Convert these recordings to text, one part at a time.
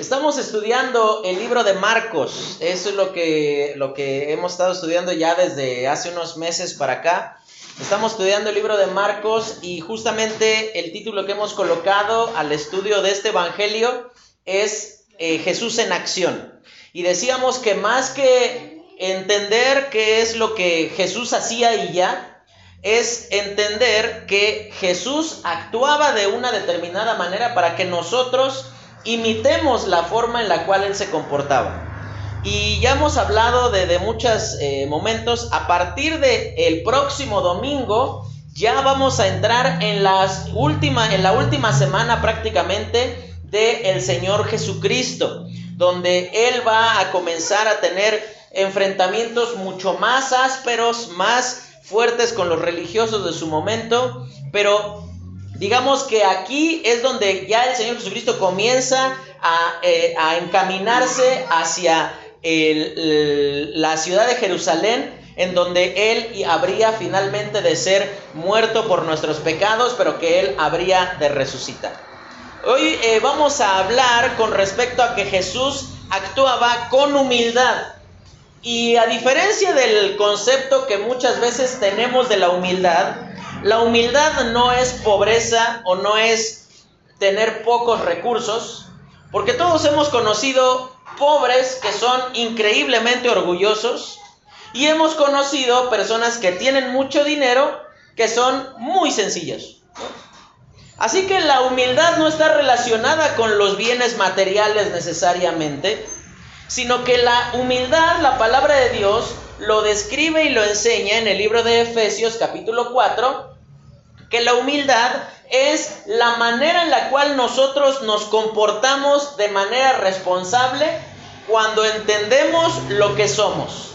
Estamos estudiando el libro de Marcos. Eso es lo que, lo que hemos estado estudiando ya desde hace unos meses para acá. Estamos estudiando el libro de Marcos y justamente el título que hemos colocado al estudio de este Evangelio es eh, Jesús en acción. Y decíamos que más que entender qué es lo que Jesús hacía y ya, es entender que Jesús actuaba de una determinada manera para que nosotros imitemos la forma en la cual él se comportaba. Y ya hemos hablado de, muchos eh, momentos. A partir del el próximo domingo, ya vamos a entrar en, las última, en la última semana prácticamente del el Señor Jesucristo, donde Él va a comenzar a tener enfrentamientos mucho más ásperos, más fuertes con los religiosos de su momento, pero Digamos que aquí es donde ya el Señor Jesucristo comienza a, eh, encaminarse hacia la ciudad de Jerusalén, en donde Él habría finalmente de ser muerto por nuestros pecados, pero que Él habría de resucitar. Hoy eh, vamos a hablar con respecto a que Jesús actuaba con humildad. Y a diferencia del concepto que muchas veces tenemos de la humildad, la humildad no es pobreza o no es tener pocos recursos, porque todos hemos conocido pobres que son increíblemente orgullosos y hemos conocido personas que tienen mucho dinero que son muy sencillas. Así que la humildad no está relacionada con los bienes materiales necesariamente, sino que la humildad, la palabra de Dios, lo describe y lo enseña en el libro de Efesios capítulo 4, que la humildad es la manera en la cual nosotros nos comportamos de manera responsable cuando entendemos lo que somos.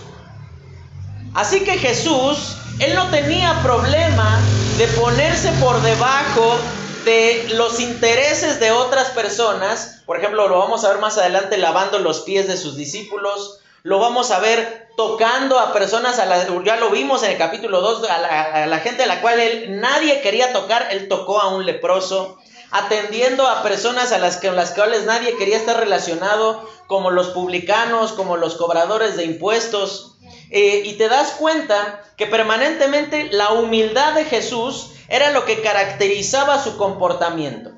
Así que Jesús, él no tenía problema de ponerse por debajo de los intereses de otras personas. Por ejemplo, lo vamos a ver más adelante lavando los pies de sus discípulos, lo vamos a ver tocando a personas, a la, ya lo vimos en el capítulo 2, a la, gente a la cual él nadie quería tocar, él tocó a un leproso, atendiendo a personas a las, que, las cuales nadie quería estar relacionado, como los publicanos, como los cobradores de impuestos. Eh, y te das cuenta que permanentemente la humildad de Jesús era lo que caracterizaba su comportamiento.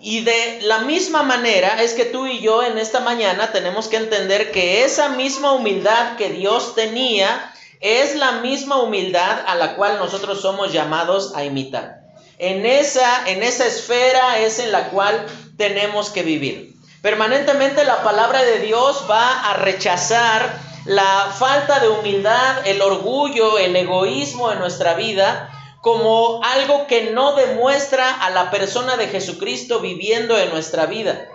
Y de la misma manera es que tú y yo en esta mañana tenemos que entender que esa misma humildad que Dios tenía es la misma humildad a la cual nosotros somos llamados a imitar. En esa, en esa esfera es en la cual tenemos que vivir. Permanentemente la palabra de Dios va a rechazar la falta de humildad, el orgullo, el egoísmo en nuestra vida como algo que no demuestra a la persona de Jesucristo viviendo en nuestra vida.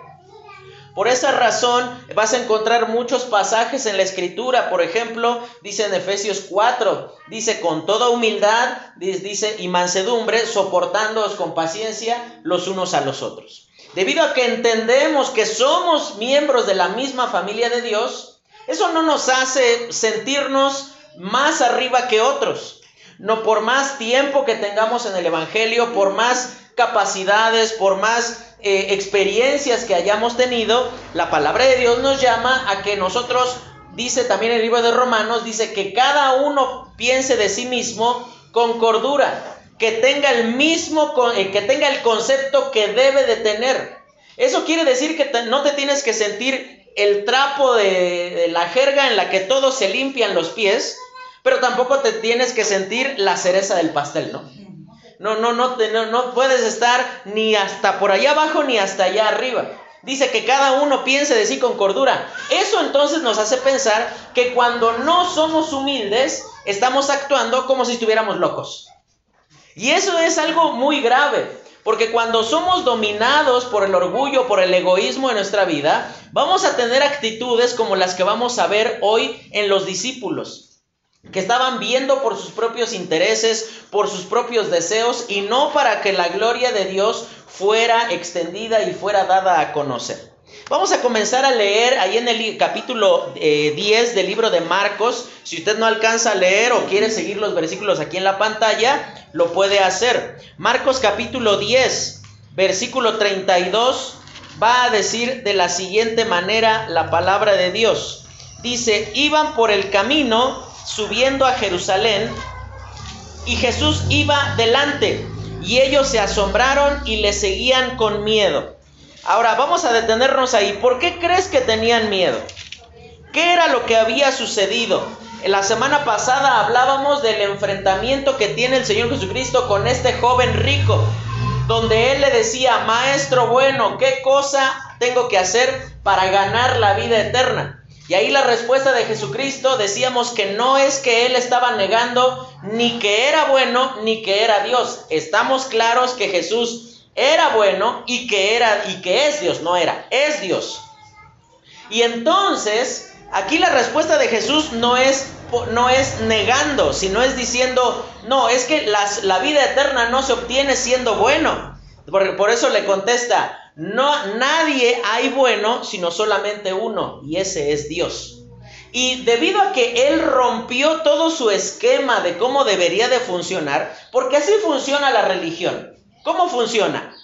Por esa razón vas a encontrar muchos pasajes en la escritura, por ejemplo, dice en Efesios 4, dice con toda humildad, dice y mansedumbre, soportándoos con paciencia los unos a los otros. Debido a que entendemos que somos miembros de la misma familia de Dios, eso no nos hace sentirnos más arriba que otros. No por más tiempo que tengamos en el Evangelio, por más capacidades, por más eh, experiencias que hayamos tenido, la palabra de Dios nos llama a que nosotros, dice también el libro de Romanos, dice que cada uno piense de sí mismo con cordura, que tenga el mismo, eh, que tenga el concepto que debe de tener. Eso quiere decir que no te tienes que sentir el trapo de la jerga en la que todos se limpian los pies, pero tampoco te tienes que sentir la cereza del pastel, ¿no? No, no, no, no, no puedes estar ni hasta por allá abajo ni hasta allá arriba. Dice que cada uno piense de sí con cordura. Eso entonces nos hace pensar que cuando no somos humildes, estamos actuando como si estuviéramos locos. Y eso es algo muy grave, porque cuando somos dominados por el orgullo, por el egoísmo en nuestra vida, vamos a tener actitudes como las que vamos a ver hoy en los discípulos que estaban viendo por sus propios intereses, por sus propios deseos y no para que la gloria de Dios fuera extendida y fuera dada a conocer. Vamos a comenzar a leer ahí en el capítulo 10 eh, del libro de Marcos. Si usted no alcanza a leer o quiere seguir los versículos aquí en la pantalla, lo puede hacer. Marcos capítulo 10, versículo 32 va a decir de la siguiente manera la palabra de Dios. Dice, iban por el camino subiendo a Jerusalén y Jesús iba delante y ellos se asombraron y le seguían con miedo. Ahora vamos a detenernos ahí. ¿Por qué crees que tenían miedo? ¿Qué era lo que había sucedido? La semana pasada hablábamos del enfrentamiento que tiene el Señor Jesucristo con este joven rico, donde él le decía, maestro bueno, ¿qué cosa tengo que hacer para ganar la vida eterna? Y ahí la respuesta de Jesucristo decíamos que no es que él estaba negando ni que era bueno ni que era Dios. Estamos claros que Jesús era bueno y que era y que es Dios, no era, es Dios. Y entonces, aquí la respuesta de Jesús no es no es negando, sino es diciendo, no, es que la vida eterna no se obtiene siendo bueno. Por eso le contesta, no, nadie hay bueno, sino solamente uno, y ese es Dios. Y debido a que Él rompió todo su esquema de cómo debería de funcionar, porque así funciona la religión. ¿Cómo funciona?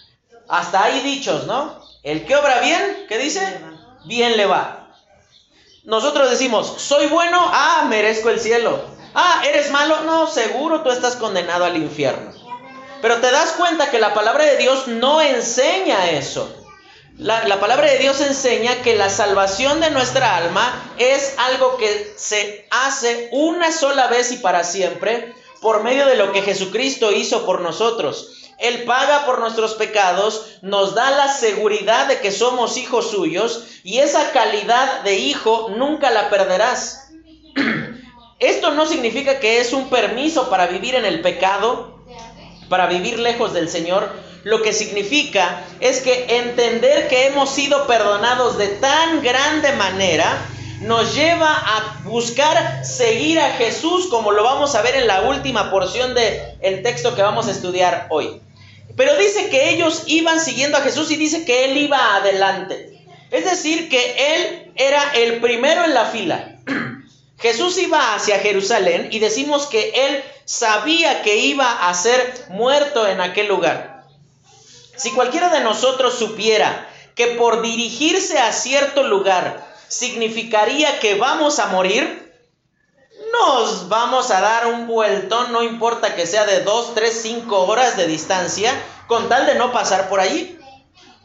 Hasta hay dichos, ¿no? El que obra bien, ¿qué dice? Bien le va. Nosotros decimos, soy bueno, ah, merezco el cielo. Ah, eres malo, no, seguro tú estás condenado al infierno. Pero te das cuenta que la palabra de Dios no enseña eso. La, palabra de Dios enseña que la salvación de nuestra alma es algo que se hace una sola vez y para siempre por medio de lo que Jesucristo hizo por nosotros. Él paga por nuestros pecados, nos da la seguridad de que somos hijos suyos y esa calidad de hijo nunca la perderás. Esto no significa que es un permiso para vivir en el pecado, para vivir lejos del Señor, lo que significa es que entender que hemos sido perdonados de tan grande manera nos lleva a buscar seguir a Jesús como lo vamos a ver en la última porción del el texto que vamos a estudiar hoy. Pero dice que ellos iban siguiendo a Jesús y dice que Él iba adelante. Es decir, que Él era el primero en la fila. Jesús iba hacia Jerusalén y decimos que Él sabía que iba a ser muerto en aquel lugar. Si cualquiera de nosotros supiera que por dirigirse a cierto lugar significaría que vamos a morir, nos vamos a dar un vueltón, no importa que sea de 2, 3, 5 horas de distancia, con tal de no pasar por allí.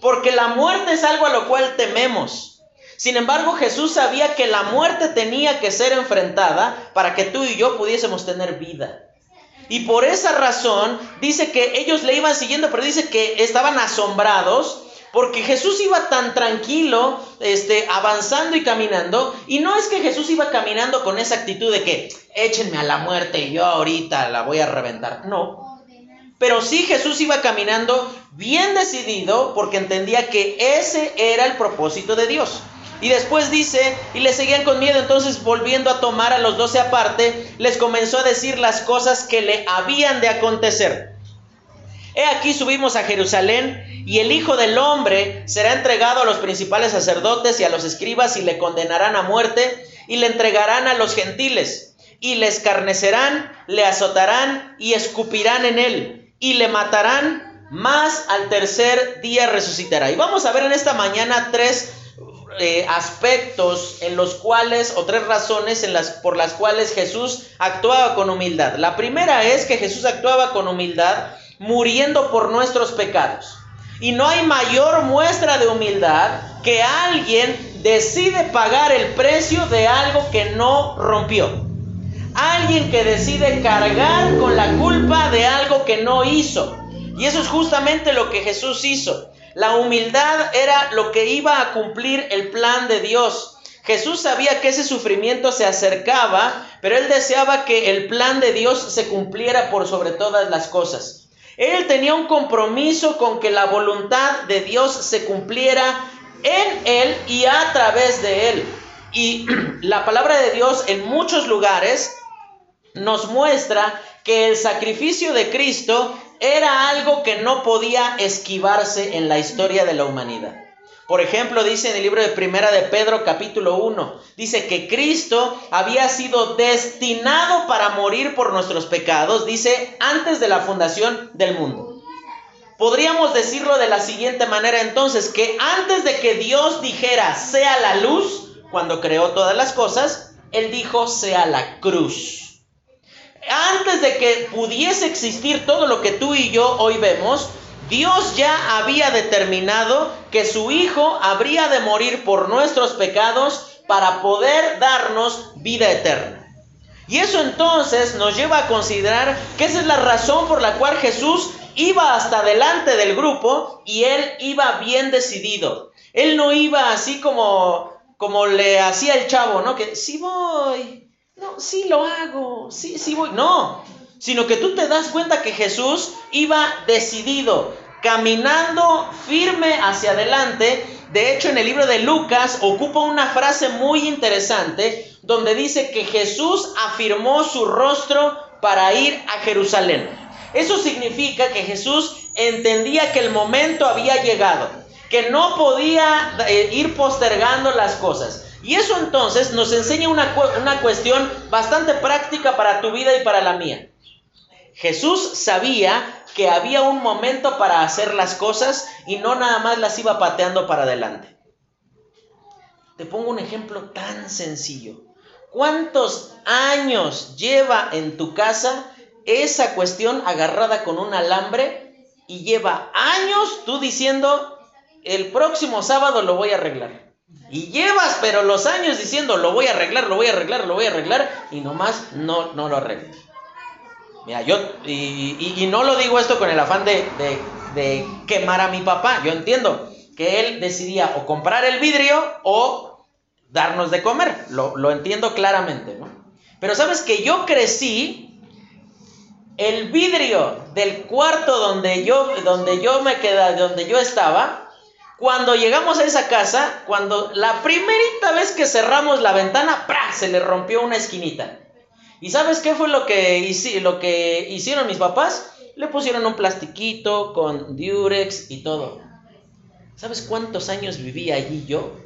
Porque la muerte es algo a lo cual tememos. Sin embargo, Jesús sabía que la muerte tenía que ser enfrentada para que tú y yo pudiésemos tener vida. Y por esa razón dice que ellos le iban siguiendo, pero dice que estaban asombrados porque Jesús iba tan tranquilo, este, avanzando y caminando. Y no es que Jesús iba caminando con esa actitud de que échenme a la muerte y yo ahorita la voy a reventar. No. Pero sí Jesús iba caminando bien decidido porque entendía que ese era el propósito de Dios. Y después dice, y le seguían con miedo, entonces volviendo a tomar a los doce aparte, les comenzó a decir las cosas que le habían de acontecer. He aquí subimos a Jerusalén y el Hijo del Hombre será entregado a los principales sacerdotes y a los escribas y le condenarán a muerte y le entregarán a los gentiles y le escarnecerán, le azotarán y escupirán en él y le matarán, más al tercer día resucitará. Y vamos a ver en esta mañana tres eh, aspectos en los cuales, o tres razones en las, por las cuales Jesús actuaba con humildad. La primera es que Jesús actuaba con humildad muriendo por nuestros pecados. Y no hay mayor muestra de humildad que alguien decide pagar el precio de algo que no rompió. Alguien que decide cargar con la culpa de algo que no hizo. Y eso es justamente lo que Jesús hizo. La humildad era lo que iba a cumplir el plan de Dios. Jesús sabía que ese sufrimiento se acercaba, pero él deseaba que el plan de Dios se cumpliera por sobre todas las cosas. Él tenía un compromiso con que la voluntad de Dios se cumpliera en él y a través de él. Y la palabra de Dios en muchos lugares nos muestra que el sacrificio de Cristo era algo que no podía esquivarse en la historia de la humanidad. Por ejemplo, dice en el libro de Primera de Pedro capítulo 1, dice que Cristo había sido destinado para morir por nuestros pecados, dice, antes de la fundación del mundo. Podríamos decirlo de la siguiente manera entonces, que antes de que Dios dijera sea la luz, cuando creó todas las cosas, Él dijo sea la cruz. Antes de que pudiese existir todo lo que tú y yo hoy vemos, Dios ya había determinado que su Hijo habría de morir por nuestros pecados para poder darnos vida eterna. Y eso entonces nos lleva a considerar que esa es la razón por la cual Jesús iba hasta delante del grupo y él iba bien decidido. Él no iba así como, como le hacía el chavo, ¿no? Que sí voy, no, sí lo hago, sí, sí voy. No, sino que tú te das cuenta que Jesús iba decidido, caminando firme hacia adelante. De hecho, en el libro de Lucas ocupa una frase muy interesante donde dice que Jesús afirmó su rostro para ir a Jerusalén. Eso significa que Jesús entendía que el momento había llegado, que no podía eh, ir postergando las cosas. Y eso entonces nos enseña una, una cuestión bastante práctica para tu vida y para la mía. Jesús sabía que había un momento para hacer las cosas y no nada más las iba pateando para adelante. Te pongo un ejemplo tan sencillo. ¿Cuántos años lleva en tu casa esa cuestión agarrada con un alambre y lleva años tú diciendo, el próximo sábado lo voy a arreglar. Y llevas, pero los años diciendo, lo voy a arreglar, lo voy a arreglar, lo voy a arreglar, y nomás no, no lo arreglas. Mira, yo, y, no lo digo esto con el afán de, de, quemar a mi papá, yo entiendo que él decidía o comprar el vidrio o darnos de comer, lo, lo entiendo claramente, ¿no? Pero sabes que yo crecí el vidrio del cuarto donde yo, donde yo me quedaba, donde yo estaba, cuando llegamos a esa casa, cuando la primerita vez que cerramos la ventana, ¡pra! se le rompió una esquinita. ¿Y sabes qué fue lo que, lo que hicieron mis papás? Le pusieron un plastiquito con Durex y todo. ¿Sabes cuántos años viví allí yo?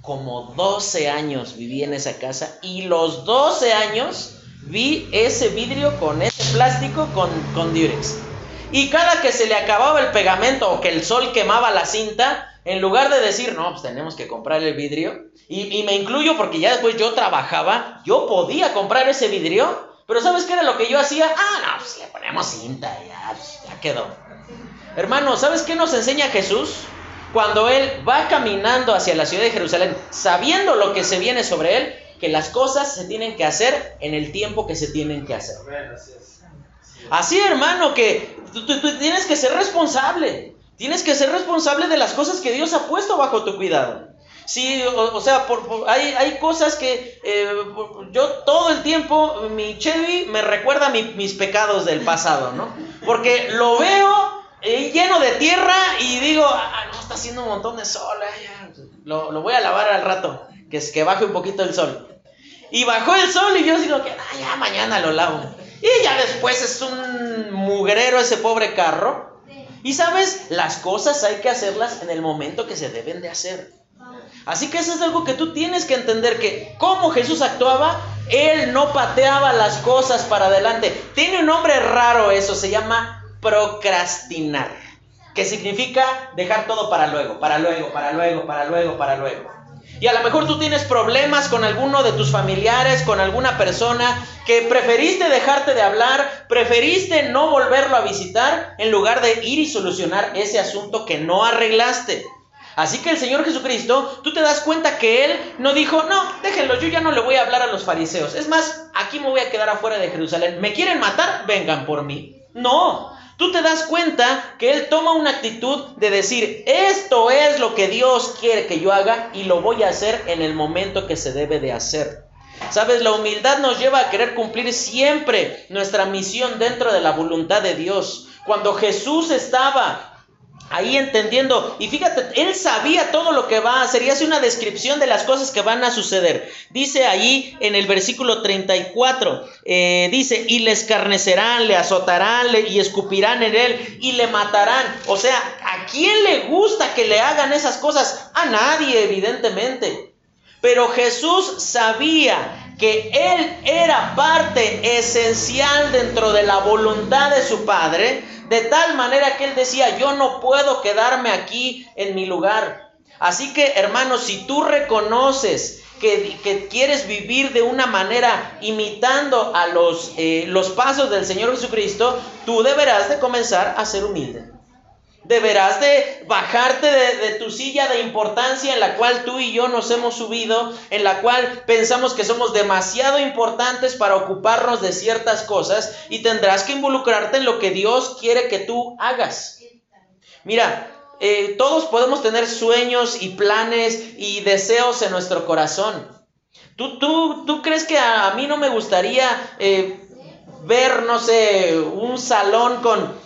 Como 12 años viví en esa casa y los 12 años vi ese vidrio con ese plástico con, con Durex. Y cada que se le acababa el pegamento o que el sol quemaba la cinta, en lugar de decir, no, pues tenemos que comprar el vidrio, y, me incluyo porque ya después yo trabajaba, yo podía comprar ese vidrio, pero ¿sabes qué era lo que yo hacía? Ah, no, pues le ponemos cinta, ya, pues, ya quedó. Hermano, ¿sabes qué nos enseña Jesús? Cuando Él va caminando hacia la ciudad de Jerusalén, sabiendo lo que se viene sobre Él, que las cosas se tienen que hacer en el tiempo que se tienen que hacer. Así, hermano, que tú, tienes que ser responsable. Tienes que ser responsable de las cosas que Dios ha puesto bajo tu cuidado. Sí, o, sea, hay, hay, cosas que eh, yo todo el tiempo, mi Chevy me recuerda mis pecados del pasado, ¿no? Porque lo veo eh, lleno de tierra y digo, ah, no, está haciendo un montón de sol, lo, lo voy a lavar al rato que, que baje un poquito el sol. Y bajó el sol y yo digo que ah, ya mañana lo lavo. Y ya después es un mugrero ese pobre carro. Y sabes, las cosas hay que hacerlas en el momento que se deben de hacer. Así que eso es algo que tú tienes que entender que como Jesús actuaba, Él no pateaba las cosas para adelante. Tiene un nombre raro eso, se llama procrastinar, que significa dejar todo para luego, para luego, para luego, para luego, para luego. Y a lo mejor tú tienes problemas con alguno de tus familiares, con alguna persona que preferiste dejarte de hablar, preferiste no volverlo a visitar en lugar de ir y solucionar ese asunto que no arreglaste. Así que el Señor Jesucristo, tú te das cuenta que Él no dijo, no, déjenlo, yo ya no le voy a hablar a los fariseos. Es más, aquí me voy a quedar afuera de Jerusalén. ¿Me quieren matar? Vengan por mí. No, tú te das cuenta que Él toma una actitud de decir, esto es lo que Dios quiere que yo haga y lo voy a hacer en el momento que se debe de hacer. Sabes, la humildad nos lleva a querer cumplir siempre nuestra misión dentro de la voluntad de Dios. Cuando Jesús estaba ahí entendiendo. Y fíjate, él sabía todo lo que va a hacer y hace una descripción de las cosas que van a suceder. Dice ahí en el versículo 34, eh, dice, y le escarnecerán, le azotarán y escupirán en él y le matarán. O sea, ¿a quién le gusta que le hagan esas cosas? A nadie, evidentemente. Pero Jesús sabía que él era parte esencial dentro de la voluntad de su padre, de tal manera que él decía, yo no puedo quedarme aquí en mi lugar. Así que, hermanos, si tú reconoces que, quieres vivir de una manera imitando a los, eh, los pasos del Señor Jesucristo, tú deberás de comenzar a ser humilde. Deberás de bajarte de, tu silla de importancia en la cual tú y yo nos hemos subido, en la cual pensamos que somos demasiado importantes para ocuparnos de ciertas cosas y tendrás que involucrarte en lo que Dios quiere que tú hagas. Mira, eh, todos podemos tener sueños y planes y deseos en nuestro corazón. ¿Tú, tú, tú crees que a, mí no me gustaría eh, ver, no sé, un salón con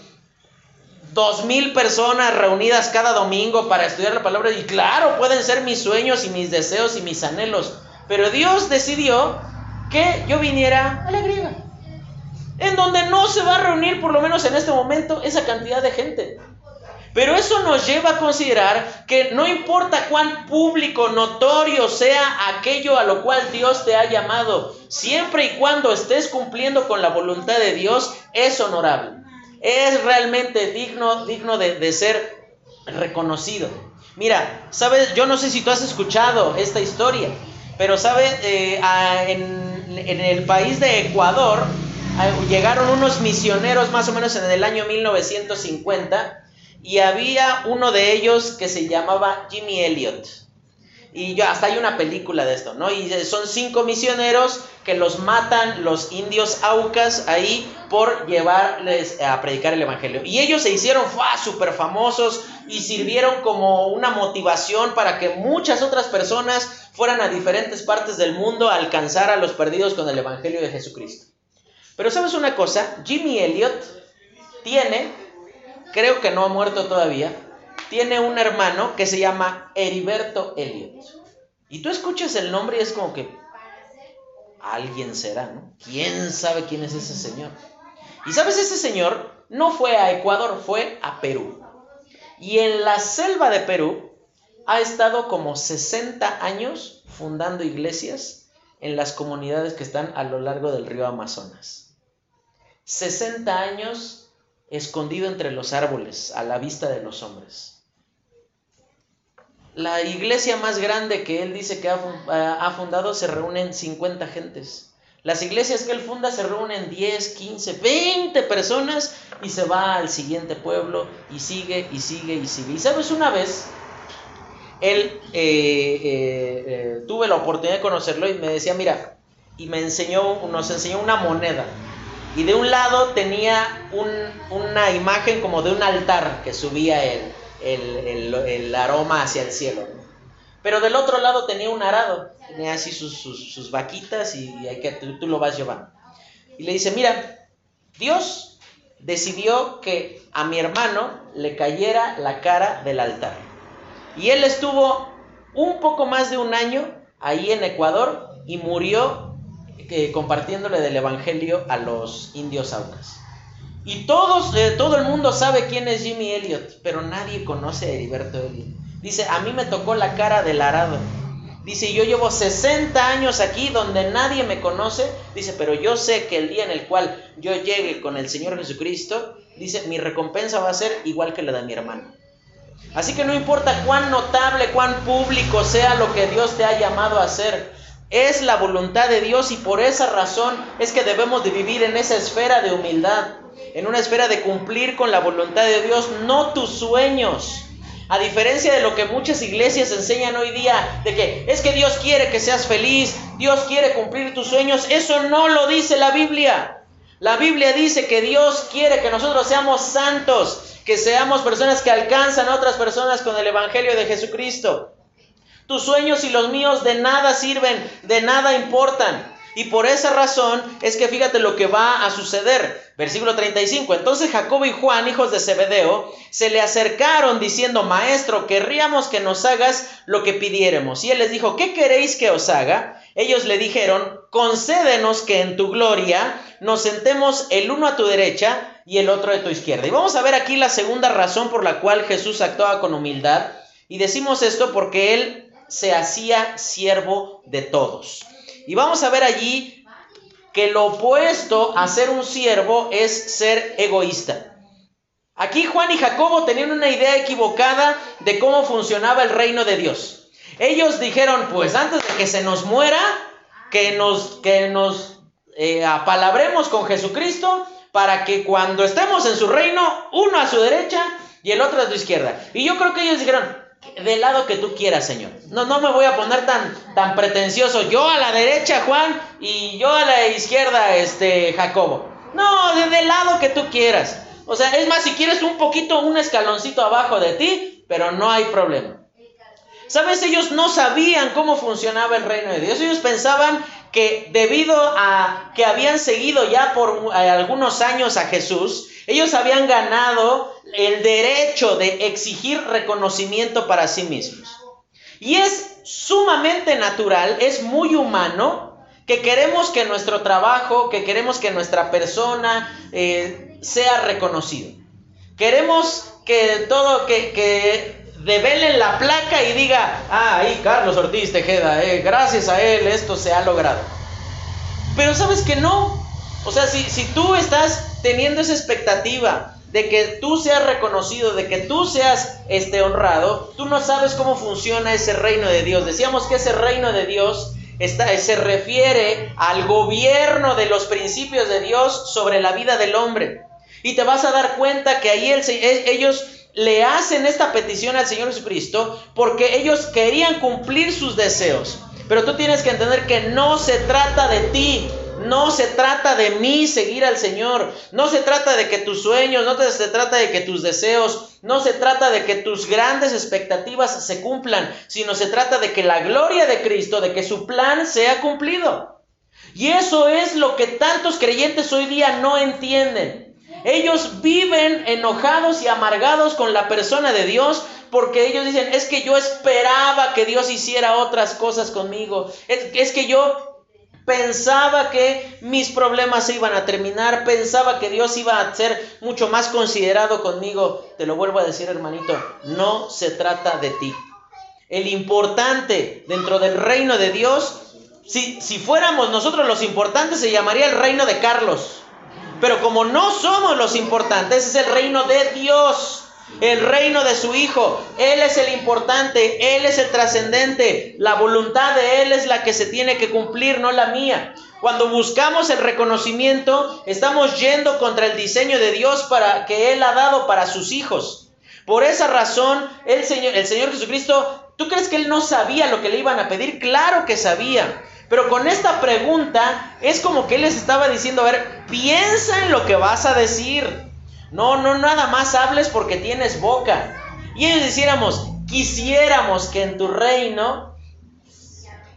dos mil personas reunidas cada domingo para estudiar la palabra. Y claro, pueden ser mis sueños y mis deseos y mis anhelos. Pero Dios decidió que yo viniera a la griega. En donde no se va a reunir, por lo menos en este momento, esa cantidad de gente. Pero eso nos lleva a considerar que no importa cuán público, notorio sea aquello a lo cual Dios te ha llamado, siempre y cuando estés cumpliendo con la voluntad de Dios, es honorable es realmente digno, digno de, ser reconocido. Mira, sabes, yo no sé si tú has escuchado esta historia, pero sabes, eh, en, en, el país de Ecuador llegaron unos misioneros más o menos en el año 1950 y había uno de ellos que se llamaba Jimmy Elliot. Y ya hasta hay una película de esto, ¿no? Y son cinco misioneros que los matan los indios aucas ahí por llevarles a predicar el evangelio. Y ellos se hicieron súper famosos y sirvieron como una motivación para que muchas otras personas fueran a diferentes partes del mundo a alcanzar a los perdidos con el evangelio de Jesucristo. Pero sabes una cosa, Jimmy Elliot tiene, creo que no ha muerto todavía, tiene un hermano que se llama Heriberto Elliot. Y tú escuchas el nombre y es como que alguien será, ¿no? ¿Quién sabe quién es ese señor? Y sabes, ese señor no fue a Ecuador, fue a Perú. Y en la selva de Perú ha estado como 60 años fundando iglesias en las comunidades que están a lo largo del río Amazonas. 60 años escondido entre los árboles, a la vista de los hombres la iglesia más grande que él dice que ha, fundado se reúnen 50 gentes. Las iglesias que él funda se reúnen 10, 15, 20 personas y se va al siguiente pueblo y sigue y sigue y sigue. Y sabes, una vez él eh, eh, eh, tuve la oportunidad de conocerlo y me decía, mira, y me enseñó, nos enseñó una moneda. Y de un lado tenía una imagen como de un altar que subía él el, aroma hacia el cielo. Pero del otro lado tenía un arado, tenía así sus, vaquitas y, hay que, tú, lo vas llevando. Y le dice, mira, Dios decidió que a mi hermano le cayera la cara del altar. Y él estuvo un poco más de un año ahí en Ecuador y murió eh, compartiéndole del Evangelio a los indios aucas. Y todos, eh, todo el mundo sabe quién es Jimmy Elliot, pero nadie conoce a Heriberto Elliot. Dice, a mí me tocó la cara del arado. Dice, yo llevo 60 años aquí donde nadie me conoce. Dice, pero yo sé que el día en el cual yo llegue con el Señor Jesucristo, dice, mi recompensa va a ser igual que la de mi hermano. Así que no importa cuán notable, cuán público sea lo que Dios te ha llamado a hacer. Es la voluntad de Dios y por esa razón es que debemos de vivir en esa esfera de humildad en una esfera de cumplir con la voluntad de Dios, no tus sueños. A diferencia de lo que muchas iglesias enseñan hoy día, de que es que Dios quiere que seas feliz, Dios quiere cumplir tus sueños, eso no lo dice la Biblia. La Biblia dice que Dios quiere que nosotros seamos santos, que seamos personas que alcanzan a otras personas con el Evangelio de Jesucristo. Tus sueños y los míos de nada sirven, de nada importan. Y por esa razón es que fíjate lo que va a suceder. Versículo 35. Entonces Jacob y Juan, hijos de Zebedeo, se le acercaron diciendo, Maestro, querríamos que nos hagas lo que pidiéramos. Y él les dijo, ¿qué queréis que os haga? Ellos le dijeron, concédenos que en tu gloria nos sentemos el uno a tu derecha y el otro a tu izquierda. Y vamos a ver aquí la segunda razón por la cual Jesús actuaba con humildad. Y decimos esto porque él se hacía siervo de todos. Y vamos a ver allí que lo opuesto a ser un siervo es ser egoísta. Aquí Juan y Jacobo tenían una idea equivocada de cómo funcionaba el reino de Dios. Ellos dijeron, pues antes de que se nos muera, que nos, que nos eh, apalabremos con Jesucristo para que cuando estemos en su reino, uno a su derecha y el otro a su izquierda. Y yo creo que ellos dijeron, del lado que tú quieras, Señor. No, no me voy a poner tan, tan pretencioso. Yo a la derecha, Juan, y yo a la izquierda, este, Jacobo. No, del lado que tú quieras. O sea, es más, si quieres un poquito, un escaloncito abajo de ti, pero no hay problema. ¿Sabes? Ellos no sabían cómo funcionaba el reino de Dios. Ellos pensaban que debido a que habían seguido ya por eh, algunos años a Jesús, ellos habían ganado el derecho de exigir reconocimiento para sí mismos. Y es sumamente natural, es muy humano que queremos que nuestro trabajo, que queremos que nuestra persona eh, sea reconocido. Queremos que todo, que, que develen la placa y diga, ah, ahí Carlos Ortiz Tejeda, eh, gracias a él esto se ha logrado. Pero sabes que no. O sea, si, si tú estás teniendo esa expectativa de que tú seas reconocido, de que tú seas este, honrado, tú no sabes cómo funciona ese reino de Dios. Decíamos que ese reino de Dios está, se refiere al gobierno de los principios de Dios sobre la vida del hombre. Y te vas a dar cuenta que ahí e, ellos le hacen esta petición al Señor Jesucristo porque ellos querían cumplir sus deseos. Pero tú tienes que entender que no se trata de ti, no se trata de mí seguir al Señor, no se trata de que tus sueños, no se trata de que tus deseos, no se trata de que tus grandes expectativas se cumplan, sino se trata de que la gloria de Cristo, de que su plan sea cumplido. Y eso es lo que tantos creyentes hoy día no entienden. Ellos viven enojados y amargados con la persona de Dios porque ellos dicen, es que yo esperaba que Dios hiciera otras cosas conmigo. Es, que yo pensaba que mis problemas se iban a terminar, pensaba que Dios iba a ser mucho más considerado conmigo. Te lo vuelvo a decir, hermanito, no se trata de ti. El importante dentro del reino de Dios, si, si fuéramos nosotros los importantes, se llamaría el reino de Carlos. Pero como no somos los importantes, es el reino de Dios, el reino de su Hijo. Él es el importante, Él es el trascendente. La voluntad de Él es la que se tiene que cumplir, no la mía. Cuando buscamos el reconocimiento, estamos yendo contra el diseño de Dios para que Él ha dado para sus hijos. Por esa razón, el Señor, el Señor Jesucristo, ¿tú crees que Él no sabía lo que le iban a pedir? Claro que sabía. Pero con esta pregunta es como que él les estaba diciendo, a ver, piensa en lo que vas a decir. No, no, nada más hables porque tienes boca. Y ellos diciéramos, quisiéramos que en tu reino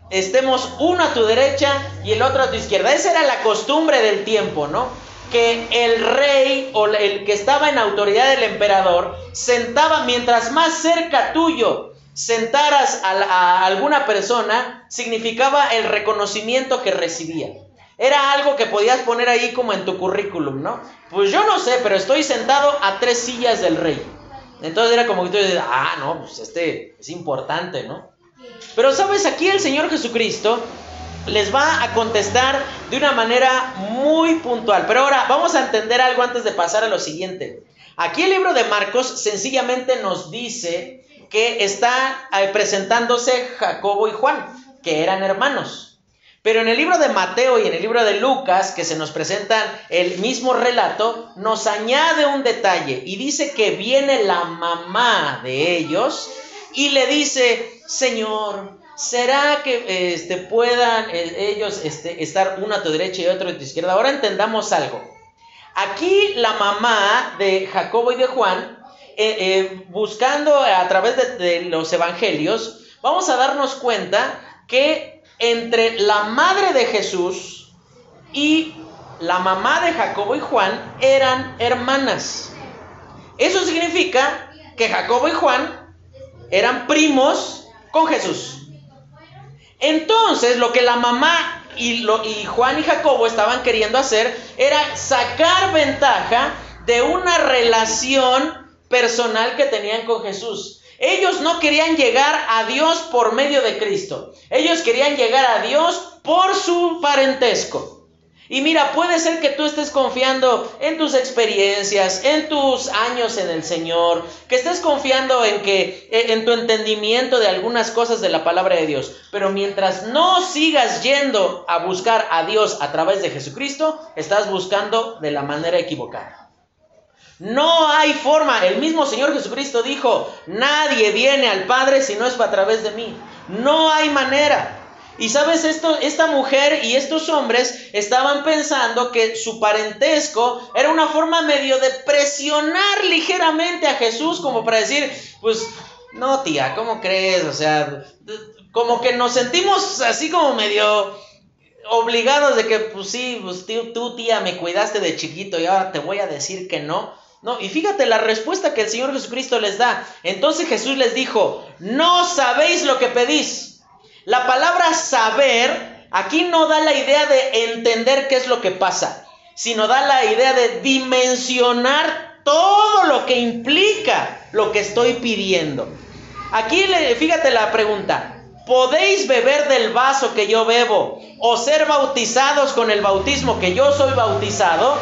estemos uno a tu derecha y el otro a tu izquierda. Esa era la costumbre del tiempo, ¿no? Que el rey o el que estaba en autoridad del emperador sentaba mientras más cerca tuyo sentaras a, alguna persona significaba el reconocimiento que recibía. Era algo que podías poner ahí como en tu currículum, ¿no? Pues yo no sé, pero estoy sentado a tres sillas del rey. Entonces era como que tú dices, ah, no, pues este es importante, ¿no? Pero sabes, aquí el Señor Jesucristo les va a contestar de una manera muy puntual. Pero ahora vamos a entender algo antes de pasar a lo siguiente. Aquí el libro de Marcos sencillamente nos dice que está eh, presentándose Jacobo y Juan, que eran hermanos. Pero en el libro de Mateo y en el libro de Lucas, que se nos presentan el mismo relato, nos añade un detalle y dice que viene la mamá de ellos y le dice, Señor, ¿será que este, puedan eh, ellos este, estar uno a tu derecha y otro a tu izquierda? Ahora entendamos algo. Aquí la mamá de Jacobo y de Juan eh, eh, buscando a través de, los evangelios, vamos a darnos cuenta que entre la madre de Jesús y la mamá de Jacobo y Juan eran hermanas. Eso significa que Jacobo y Juan eran primos con Jesús. Entonces, lo que la mamá y, lo, Juan y Jacobo estaban queriendo hacer era sacar ventaja de una relación personal que tenían con Jesús. Ellos no querían llegar a Dios por medio de Cristo. Ellos querían llegar a Dios por su parentesco. Y mira, puede ser que tú estés confiando en tus experiencias, en tus años en el Señor, que estés confiando en que en tu entendimiento de algunas cosas de la palabra de Dios, pero mientras no sigas yendo a buscar a Dios a través de Jesucristo, estás buscando de la manera equivocada. No hay forma, el mismo Señor Jesucristo dijo, nadie viene al Padre si no es a través de mí. No hay manera. Y sabes, esto, esta mujer y estos hombres estaban pensando que su parentesco era una forma medio de presionar ligeramente a Jesús como para decir, pues, no tía, ¿cómo crees? O sea, como que nos sentimos así como medio obligados de que, pues sí, pues tú tía me cuidaste de chiquito y ahora te voy a decir que no. No, y fíjate la respuesta que el Señor Jesucristo les da. Entonces Jesús les dijo, no sabéis lo que pedís. La palabra saber aquí no da la idea de entender qué es lo que pasa, sino da la idea de dimensionar todo lo que implica lo que estoy pidiendo. Aquí fíjate la pregunta, ¿podéis beber del vaso que yo bebo o ser bautizados con el bautismo que yo soy bautizado?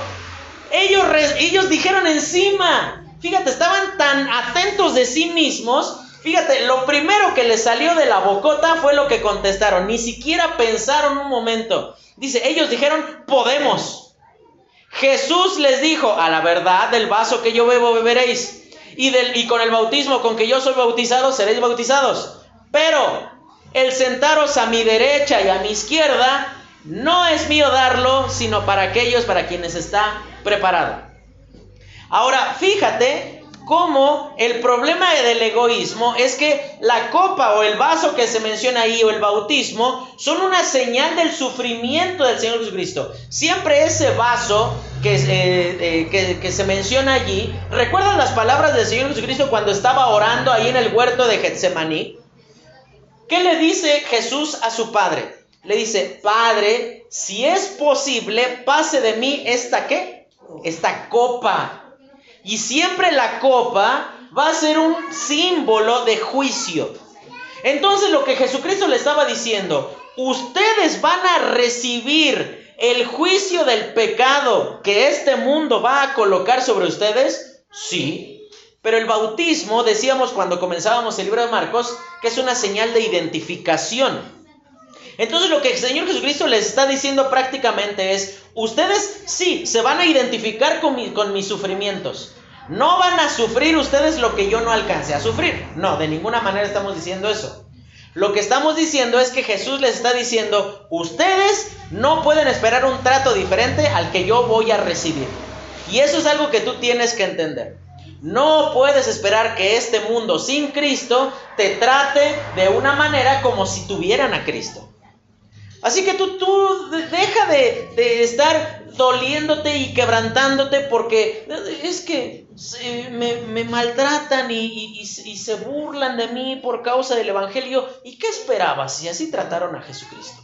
Ellos, dijeron encima, fíjate, estaban tan atentos de sí mismos Fíjate, lo primero que les salió de la bocota fue lo que contestaron. Ni siquiera pensaron un momento. Dice, ellos dijeron, podemos. Jesús les dijo, a la verdad del vaso que yo bebo beberéis. Y, del, y con el bautismo con que yo soy bautizado seréis bautizados. Pero el sentaros a mi derecha y a mi izquierda no es mío darlo, sino para aquellos para quienes está preparado. Ahora, fíjate cómo el problema del egoísmo es que la copa o el vaso que se menciona ahí o el bautismo son una señal del sufrimiento del Señor Jesucristo. Siempre ese vaso que, eh, eh, que, se menciona allí, ¿recuerdan las palabras del Señor Jesucristo cuando estaba orando ahí en el huerto de Getsemaní? ¿Qué le dice Jesús a su Padre? Le dice, Padre, si es posible, pase de mí esta qué? Esta copa. Y siempre la copa va a ser un símbolo de juicio. Entonces lo que Jesucristo le estaba diciendo, ustedes van a recibir el juicio del pecado que este mundo va a colocar sobre ustedes. Sí, pero el bautismo, decíamos cuando comenzábamos el libro de Marcos, que es una señal de identificación. Entonces lo que el Señor Jesucristo les está diciendo prácticamente es, ustedes sí, se van a identificar con, con mis sufrimientos. No van a sufrir ustedes lo que yo no alcance a sufrir. No, de ninguna manera estamos diciendo eso. Lo que estamos diciendo es que Jesús les está diciendo, ustedes no pueden esperar un trato diferente al que yo voy a recibir. Y eso es algo que tú tienes que entender. No puedes esperar que este mundo sin Cristo te trate de una manera como si tuvieran a Cristo. Así que tú, tú deja de, estar doliéndote y quebrantándote porque es que me, maltratan y, y, se burlan de mí por causa del Evangelio. ¿Y qué esperabas si así trataron a Jesucristo?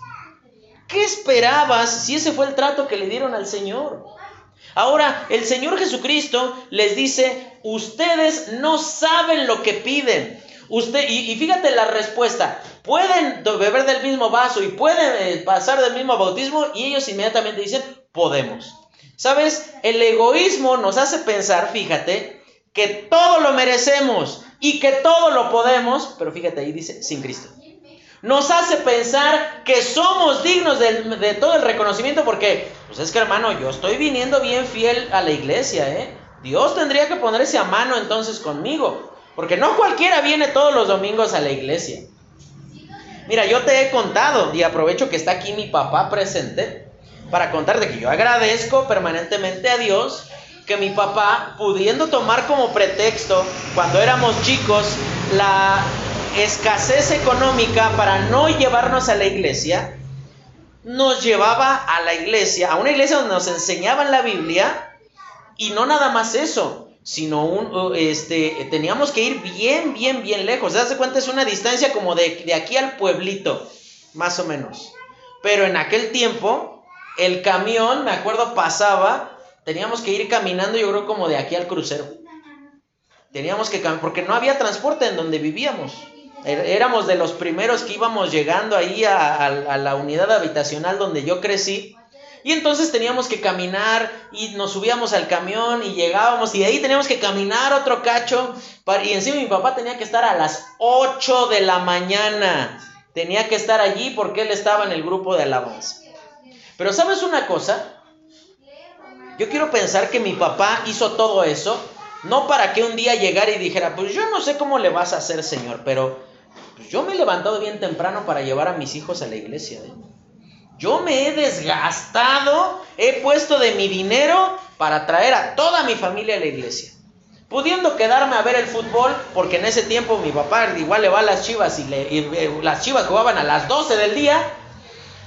¿Qué esperabas si ese fue el trato que le dieron al Señor? Ahora, el Señor Jesucristo les dice, ustedes no saben lo que piden. Usted, y, fíjate la respuesta, pueden beber del mismo vaso y pueden eh, pasar del mismo bautismo y ellos inmediatamente dicen, podemos. ¿Sabes? El egoísmo nos hace pensar, fíjate, que todo lo merecemos y que todo lo podemos, pero fíjate ahí dice, sin Cristo. Nos hace pensar que somos dignos de, de todo el reconocimiento porque, pues es que hermano, yo estoy viniendo bien fiel a la iglesia, ¿eh? Dios tendría que ponerse a mano entonces conmigo. Porque no cualquiera viene todos los domingos a la iglesia. Mira, yo te he contado y aprovecho que está aquí mi papá presente para contarte que yo agradezco permanentemente a Dios que mi papá, pudiendo tomar como pretexto cuando éramos chicos la escasez económica para no llevarnos a la iglesia, nos llevaba a la iglesia, a una iglesia donde nos enseñaban la Biblia y no nada más eso, sino un, este, teníamos que ir bien, bien, bien lejos. ¿Se hace cuenta? Es una distancia como de, de aquí al pueblito, más o menos. Pero en aquel tiempo, el camión, me acuerdo, pasaba, teníamos que ir caminando, yo creo, como de aquí al crucero. teníamos que cambiar, porque no había transporte en donde vivíamos. Er, éramos de los primeros que íbamos llegando ahí a, la unidad habitacional donde yo crecí. Y entonces teníamos que caminar y nos subíamos al camión y llegábamos y de ahí teníamos que caminar otro cacho. y encima mi papá tenía que estar a las 8 de la mañana. Tenía que estar allí porque él estaba en el grupo de alabanza. Pero ¿sabes una cosa? Yo quiero pensar que mi papá hizo todo eso, no para que un día llegara y dijera, pues yo no sé cómo le vas a hacer, Señor, pero pues yo me he levantado bien temprano para llevar a mis hijos a la iglesia. ¿eh? Yo me he desgastado, he puesto de mi dinero para traer a toda mi familia a la iglesia. Pudiendo quedarme a ver el fútbol, porque en ese tiempo mi papá igual le va a las chivas y, y las chivas jugaban a las 12 del día,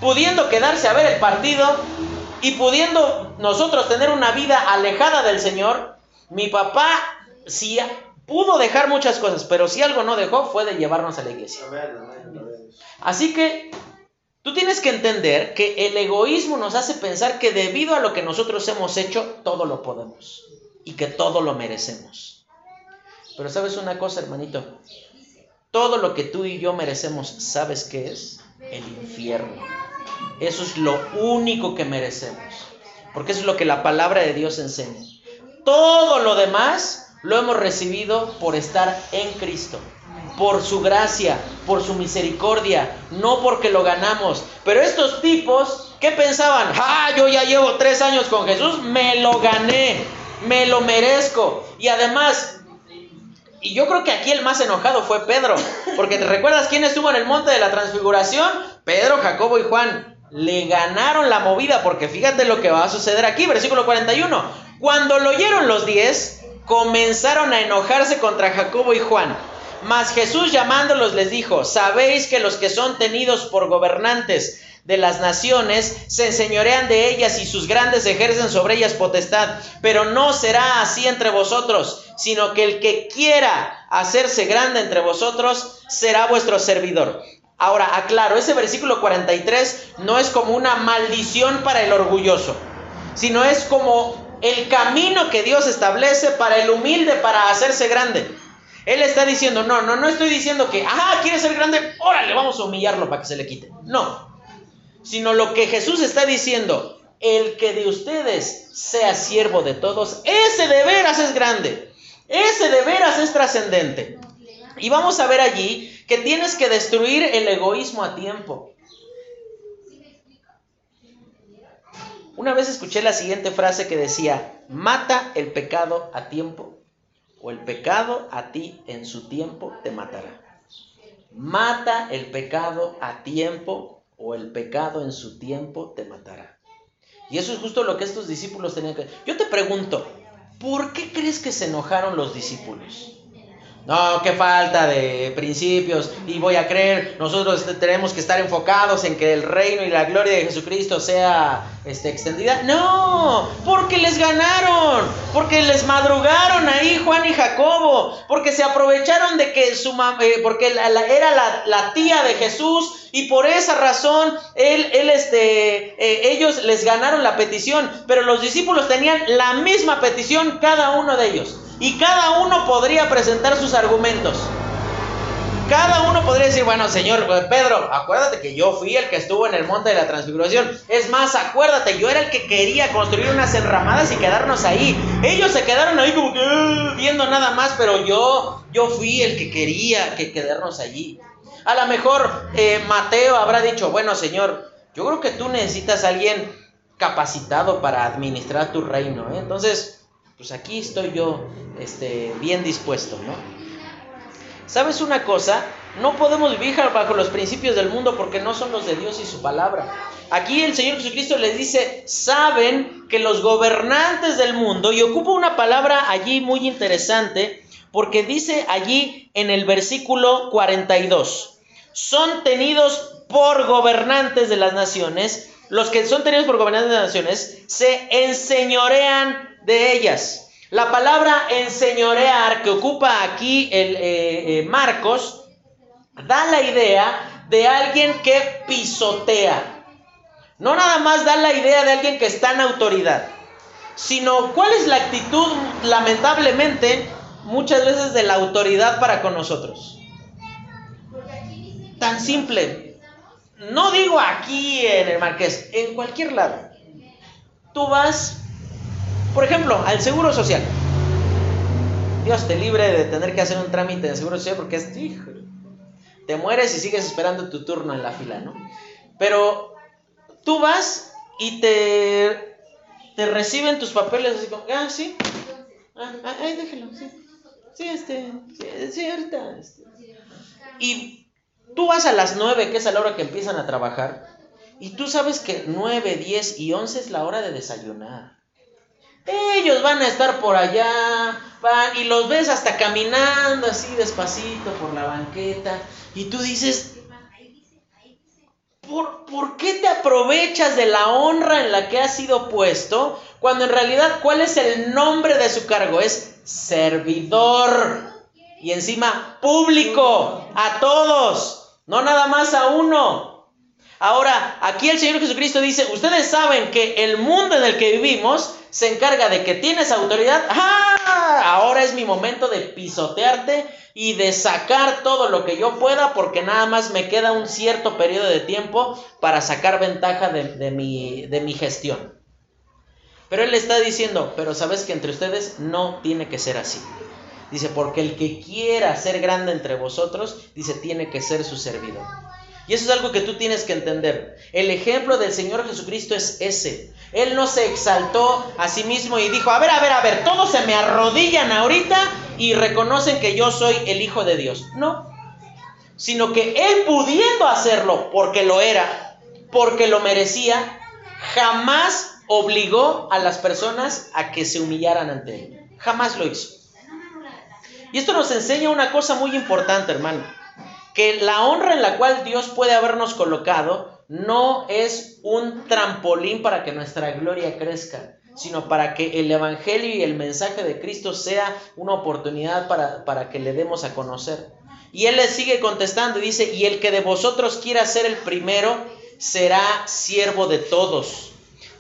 pudiendo quedarse a ver el partido, y pudiendo nosotros tener una vida alejada del Señor, mi papá sí pudo dejar muchas cosas, pero si algo no dejó fue de llevarnos a la iglesia. Así que tú tienes que entender que el egoísmo nos hace pensar que debido a lo que nosotros hemos hecho, todo lo podemos y que todo lo merecemos. Pero sabes una cosa, hermanito, todo lo que tú y yo merecemos, ¿sabes qué es? El infierno. Eso es lo único que merecemos. Porque eso es lo que la palabra de Dios enseña. Todo lo demás lo hemos recibido por estar en Cristo. Por su gracia, por su misericordia, no porque lo ganamos. Pero estos tipos, ¿qué pensaban? Ah, yo ya llevo tres años con Jesús, me lo gané, me lo merezco. Y además, y yo creo que aquí el más enojado fue Pedro, porque ¿te recuerdas quién estuvo en el monte de la transfiguración? Pedro, Jacobo y Juan le ganaron la movida, porque fíjate lo que va a suceder aquí, versículo 41. Cuando lo oyeron los diez, comenzaron a enojarse contra Jacobo y Juan. Mas Jesús llamándolos les dijo, sabéis que los que son tenidos por gobernantes de las naciones se enseñorean de ellas y sus grandes ejercen sobre ellas potestad, pero no será así entre vosotros, sino que el que quiera hacerse grande entre vosotros será vuestro servidor. Ahora, aclaro, ese versículo 43 no es como una maldición para el orgulloso, sino es como el camino que Dios establece para el humilde para hacerse grande. Él está diciendo, no, no, no estoy diciendo que, ah, quiere ser grande, órale, vamos a humillarlo para que se le quite. No, sino lo que Jesús está diciendo, el que de ustedes sea siervo de todos, ese de veras es grande, ese de veras es trascendente. Y vamos a ver allí que tienes que destruir el egoísmo a tiempo. Una vez escuché la siguiente frase que decía, mata el pecado a tiempo o el pecado a ti en su tiempo te matará. Mata el pecado a tiempo o el pecado en su tiempo te matará. Y eso es justo lo que estos discípulos tenían que... Yo te pregunto, ¿por qué crees que se enojaron los discípulos? No, qué falta de principios y voy a creer, nosotros tenemos que estar enfocados en que el reino y la gloria de Jesucristo sea este, extendida. No, porque les ganaron, porque les madrugaron ahí Juan y Jacobo, porque se aprovecharon de que su eh, porque era la, tía de Jesús y por esa razón él, él este, eh, ellos les ganaron la petición, pero los discípulos tenían la misma petición cada uno de ellos. Y cada uno podría presentar sus argumentos. Cada uno podría decir, bueno, señor pues, Pedro, acuérdate que yo fui el que estuvo en el monte de la transfiguración. Es más, acuérdate, yo era el que quería construir unas enramadas y quedarnos ahí. Ellos se quedaron ahí como que ah", viendo nada más, pero yo, yo fui el que quería que quedarnos allí. A lo mejor eh, Mateo habrá dicho, bueno, señor, yo creo que tú necesitas a alguien capacitado para administrar tu reino. ¿eh? Entonces, pues aquí estoy yo este, bien dispuesto, ¿no? ¿Sabes una cosa? No podemos vivir bajo los principios del mundo porque no son los de Dios y su palabra. Aquí el Señor Jesucristo les dice, saben que los gobernantes del mundo, y ocupa una palabra allí muy interesante, porque dice allí en el versículo 42, son tenidos por gobernantes de las naciones, los que son tenidos por gobernantes de las naciones, se enseñorean de ellas. La palabra enseñorear que ocupa aquí el eh, eh, Marcos da la idea de alguien que pisotea. No nada más da la idea de alguien que está en autoridad, sino cuál es la actitud, lamentablemente, muchas veces de la autoridad para con nosotros. Tan simple. No digo aquí en el Marqués, en cualquier lado. Tú vas, por ejemplo, al Seguro Social. Dios te libre de tener que hacer un trámite de Seguro Social porque es, te mueres y sigues esperando tu turno en la fila, ¿no? Pero tú vas y te, te reciben tus papeles así como, ah, sí, ah, ah ay, déjelo, sí, sí, este, sí, sí ahorita, este. Y tú vas a las 9, que es a la hora que empiezan a trabajar, y tú sabes que 9, 10 y 11 es la hora de desayunar. Ellos van a estar por allá, van y los ves hasta caminando así despacito por la banqueta, y tú dices, ¿por, qué te aprovechas de la honra en la que has sido puesto cuando en realidad cuál es el nombre de su cargo? Es servidor. Y encima público, a todos, no nada más a uno. Ahora, aquí el Señor Jesucristo dice, ustedes saben que el mundo en el que vivimos se encarga de que tienes autoridad. ¡Ah! Ahora es mi momento de pisotearte y de sacar todo lo que yo pueda porque nada más me queda un cierto periodo de tiempo para sacar ventaja de, mi, de mi gestión. Pero él está diciendo, pero sabes que entre ustedes no tiene que ser así. Dice, porque el que quiera ser grande entre vosotros, dice, tiene que ser su servidor. Y eso es algo que tú tienes que entender. El ejemplo del Señor Jesucristo es ese. Él no se exaltó a sí mismo y dijo, a ver, a ver, a ver, todos se me arrodillan ahorita y reconocen que yo soy el Hijo de Dios. No, sino que Él pudiendo hacerlo porque lo era, porque lo merecía, jamás obligó a las personas a que se humillaran ante Él. Jamás lo hizo. Y esto nos enseña una cosa muy importante, hermano que la honra en la cual Dios puede habernos colocado no es un trampolín para que nuestra gloria crezca, sino para que el Evangelio y el mensaje de Cristo sea una oportunidad para, para que le demos a conocer. Y él le sigue contestando y dice, y el que de vosotros quiera ser el primero, será siervo de todos.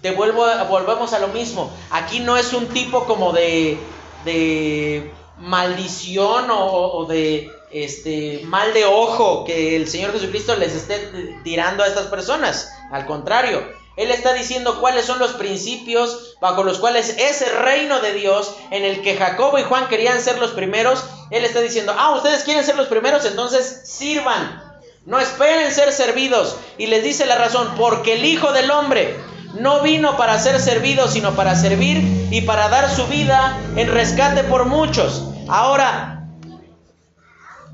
Te vuelvo, volvemos a lo mismo. Aquí no es un tipo como de, de maldición o de este mal de ojo que el Señor Jesucristo les esté tirando a estas personas. Al contrario, Él está diciendo cuáles son los principios bajo los cuales ese reino de Dios en el que Jacobo y Juan querían ser los primeros, Él está diciendo, ah, ustedes quieren ser los primeros, entonces sirvan. No esperen ser servidos. Y les dice la razón, porque el Hijo del Hombre no vino para ser servido, sino para servir y para dar su vida en rescate por muchos. Ahora,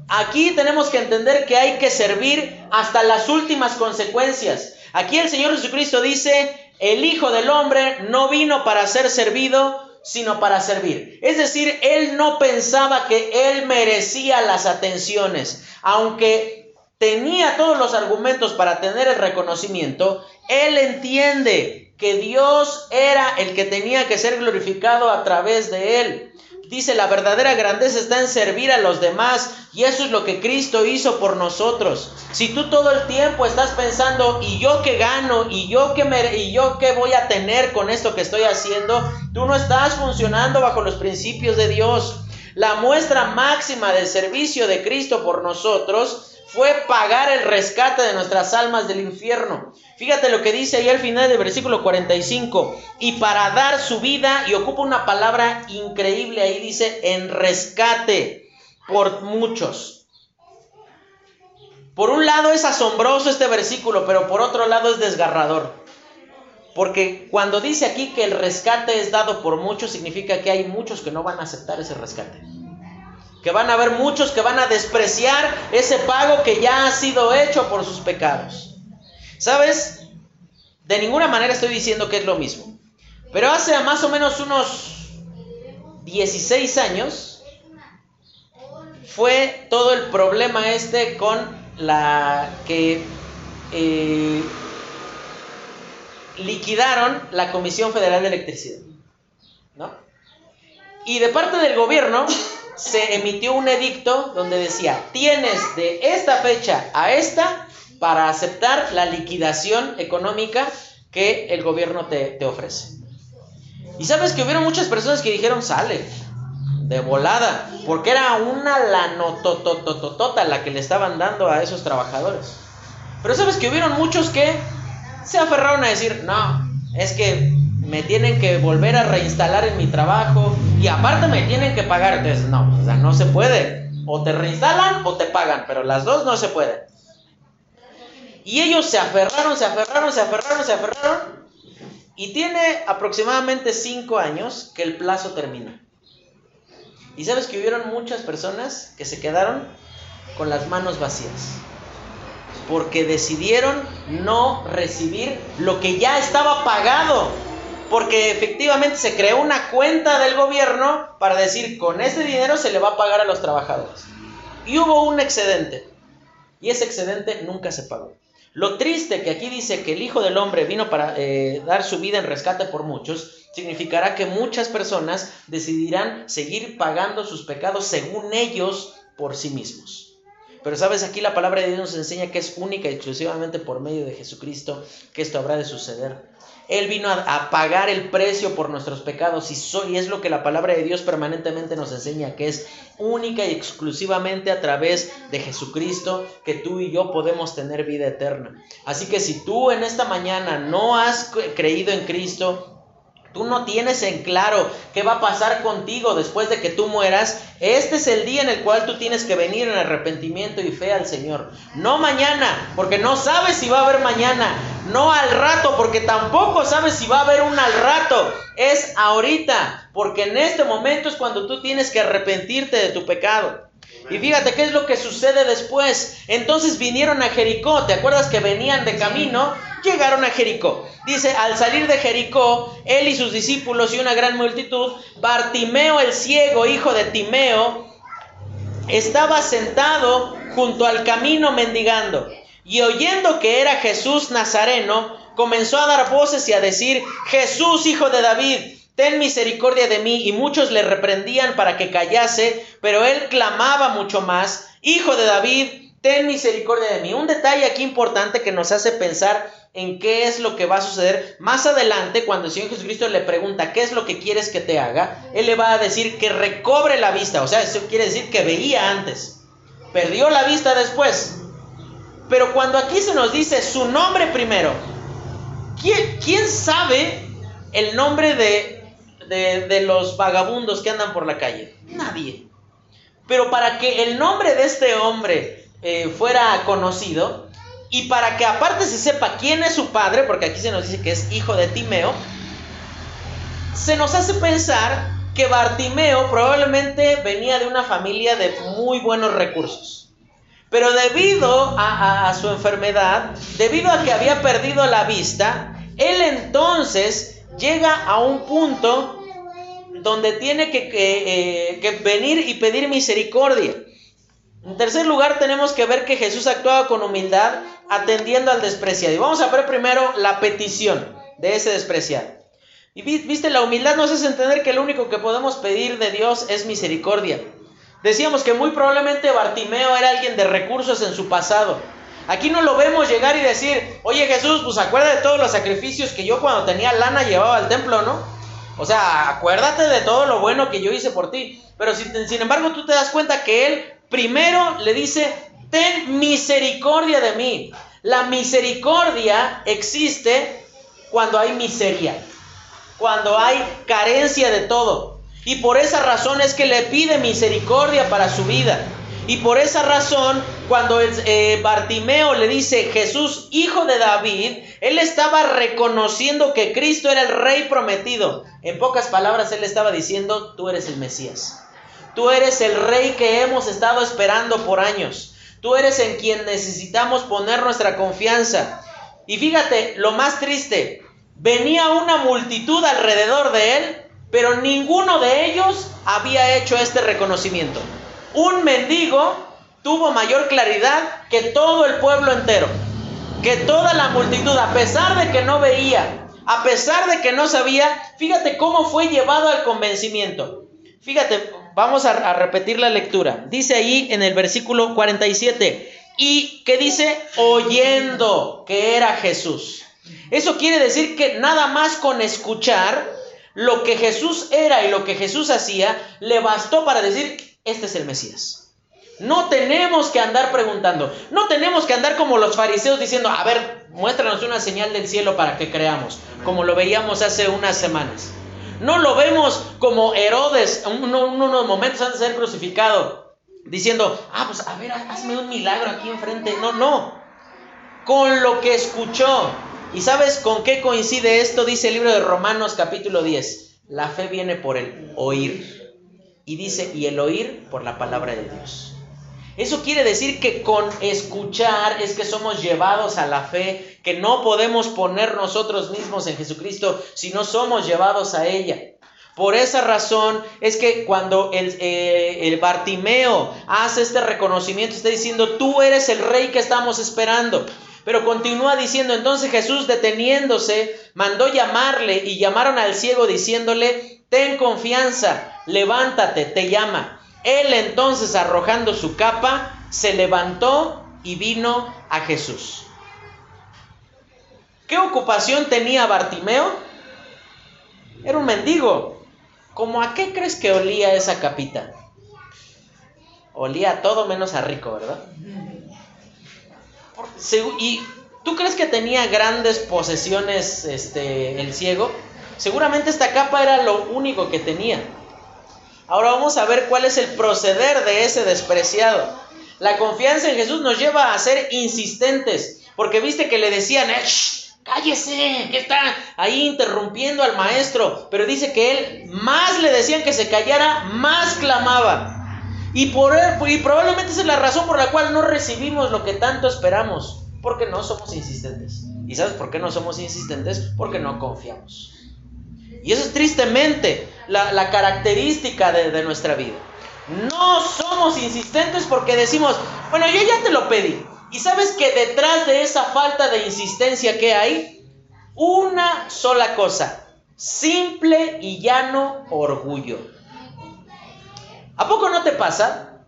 Aquí tenemos que entender que hay que servir hasta las últimas consecuencias. Aquí el Señor Jesucristo dice, el Hijo del Hombre no vino para ser servido, sino para servir. Es decir, Él no pensaba que Él merecía las atenciones. Aunque tenía todos los argumentos para tener el reconocimiento, Él entiende que Dios era el que tenía que ser glorificado a través de Él. Dice, la verdadera grandeza está en servir a los demás y eso es lo que Cristo hizo por nosotros. Si tú todo el tiempo estás pensando, ¿y yo qué gano? ¿Y yo qué, y yo qué voy a tener con esto que estoy haciendo? Tú no estás funcionando bajo los principios de Dios. La muestra máxima del servicio de Cristo por nosotros fue pagar el rescate de nuestras almas del infierno. Fíjate lo que dice ahí al final del versículo 45. Y para dar su vida, y ocupa una palabra increíble ahí, dice, en rescate por muchos. Por un lado es asombroso este versículo, pero por otro lado es desgarrador. Porque cuando dice aquí que el rescate es dado por muchos, significa que hay muchos que no van a aceptar ese rescate que van a haber muchos que van a despreciar ese pago que ya ha sido hecho por sus pecados. ¿Sabes? De ninguna manera estoy diciendo que es lo mismo. Pero hace más o menos unos 16 años fue todo el problema este con la que eh, liquidaron la Comisión Federal de Electricidad. ¿No? Y de parte del gobierno se emitió un edicto donde decía, tienes de esta fecha a esta para aceptar la liquidación económica que el gobierno te, ofrece. Y sabes que hubieron muchas personas que dijeron, sale, de volada, porque era una lanototototota la que le estaban dando a esos trabajadores. Pero sabes que hubieron muchos que se aferraron a decir, no, es que me tienen que volver a reinstalar en mi trabajo y aparte me tienen que pagar. Entonces, no, o sea, no se puede. O te reinstalan o te pagan, pero las dos no se pueden. Y ellos se aferraron, se aferraron, se aferraron, se aferraron. Y tiene aproximadamente cinco años que el plazo termina. Y sabes que hubieron muchas personas que se quedaron con las manos vacías. Porque decidieron no recibir lo que ya estaba pagado. Porque efectivamente se creó una cuenta del gobierno para decir, con ese dinero se le va a pagar a los trabajadores. Y hubo un excedente. Y ese excedente nunca se pagó. Lo triste que aquí dice que el Hijo del Hombre vino para eh, dar su vida en rescate por muchos, significará que muchas personas decidirán seguir pagando sus pecados según ellos por sí mismos. Pero sabes, aquí la palabra de Dios nos enseña que es única y exclusivamente por medio de Jesucristo que esto habrá de suceder. Él vino a, pagar el precio por nuestros pecados y, es lo que la palabra de Dios permanentemente nos enseña, que es única y exclusivamente a través de Jesucristo que tú y yo podemos tener vida eterna. Así que si tú en esta mañana no has creído en Cristo, tú no tienes en claro qué va a pasar contigo después de que tú mueras, este es el día en el cual tú tienes que venir en arrepentimiento y fe al Señor. No mañana, porque no sabes si va a haber mañana. No al rato, porque tampoco sabes si va a haber un al rato. Es ahorita, porque en este momento es cuando tú tienes que arrepentirte de tu pecado. Y fíjate qué es lo que sucede después. Entonces vinieron a Jericó. ¿Te acuerdas que venían de camino? Llegaron a Jericó. Dice, al salir de Jericó, él y sus discípulos y una gran multitud, Bartimeo el ciego, hijo de Timeo, estaba sentado junto al camino mendigando. Y oyendo que era Jesús Nazareno, comenzó a dar voces y a decir, Jesús, hijo de David, ten misericordia de mí. Y muchos le reprendían para que callase, pero él clamaba mucho más, Hijo de David, ten misericordia de mí. Un detalle aquí importante que nos hace pensar en qué es lo que va a suceder más adelante cuando el Señor Jesucristo le pregunta, ¿qué es lo que quieres que te haga? Él le va a decir que recobre la vista, o sea, eso quiere decir que veía antes, perdió la vista después. Pero cuando aquí se nos dice su nombre primero, ¿quién, quién sabe el nombre de de, los vagabundos que andan por la calle? Nadie. Pero para que el nombre de este hombre eh, fuera conocido y para que aparte se sepa quién es su padre, porque aquí se nos dice que es hijo de Timeo, se nos hace pensar que Bartimeo probablemente venía de una familia de muy buenos recursos. Pero debido a, su enfermedad, debido a que había perdido la vista, él entonces llega a un punto donde tiene eh, que, venir y pedir misericordia. En tercer lugar, tenemos que ver que Jesús actuaba con humildad atendiendo al despreciado. Y vamos a ver primero la petición de ese despreciado. Y viste, la humildad nos hace entender que lo único que podemos pedir de Dios es misericordia. Decíamos que muy probablemente Bartimeo era alguien de recursos en su pasado. Aquí no lo vemos llegar y decir, oye Jesús, pues acuerda de todos los sacrificios que yo cuando tenía lana llevaba al templo, ¿no? O sea, acuérdate de todo lo bueno que yo hice por ti. Pero sin, embargo tú te das cuenta que Él primero le dice, ten misericordia de mí. La misericordia existe cuando hay miseria, cuando hay carencia de todo. Y por esa razón es que le pide misericordia para su vida. Y por esa razón, cuando eh, Bartimeo le dice Jesús, hijo de David, él estaba reconociendo que Cristo era el rey prometido. En pocas palabras, él estaba diciendo, tú eres el Mesías. Tú eres el rey que hemos estado esperando por años. Tú eres en quien necesitamos poner nuestra confianza. Y fíjate, lo más triste, venía una multitud alrededor de él, pero ninguno de ellos había hecho este reconocimiento un mendigo tuvo mayor claridad que todo el pueblo entero, que toda la multitud, a pesar de que no veía, a pesar de que no sabía, fíjate cómo fue llevado al convencimiento. Fíjate, vamos a, repetir la lectura. Dice ahí en el versículo 47, y que dice, oyendo que era Jesús. Eso quiere decir que nada más con escuchar lo que Jesús era y lo que Jesús hacía, le bastó para decir, este es el Mesías. No tenemos que andar preguntando, no tenemos que andar como los fariseos diciendo, a ver, muéstranos una señal del cielo para que creamos, como lo veíamos hace unas semanas. No lo vemos como Herodes, unos momentos antes de ser crucificado, diciendo, ah, pues a ver, hazme un milagro aquí enfrente. No, no. Con lo que escuchó. ¿Y sabes con qué coincide esto? Dice el libro de Romanos capítulo 10. La fe viene por el oír. Y dice, y el oír por la palabra de Dios. Eso quiere decir que con escuchar es que somos llevados a la fe, que no podemos poner nosotros mismos en Jesucristo si no somos llevados a ella. Por esa razón es que cuando el, eh, el, Bartimeo hace este reconocimiento, está diciendo, tú eres el rey que estamos esperando. Pero continúa diciendo, entonces Jesús deteniéndose, mandó llamarle y llamaron al ciego diciéndole, ten confianza, levántate, te llama. Él entonces, arrojando su capa, se levantó y vino a Jesús. ¿Qué ocupación tenía Bartimeo? Era un mendigo. ¿Cómo a qué crees que olía esa capita? Olía todo menos a rico, ¿verdad? ¿Y tú crees que tenía grandes posesiones este, el ciego? Seguramente esta capa era lo único que tenía. Ahora vamos a ver cuál es el proceder de ese despreciado. La confianza en Jesús nos lleva a ser insistentes, porque viste que le decían, eh, cállese, que está ahí interrumpiendo al maestro, pero dice que él más le decían que se callara, más clamaba. Y, por y probablemente esa es la razón por la cual no recibimos lo que tanto esperamos, porque no somos insistentes. ¿Y sabes por qué no somos insistentes? Porque no confiamos. Y eso es tristemente la, característica de, de nuestra vida. No somos insistentes porque decimos, bueno, yo ya te lo pedí. Y sabes que detrás de esa falta de insistencia que hay, una sola cosa, simple y llano orgullo. ¿A poco no te pasa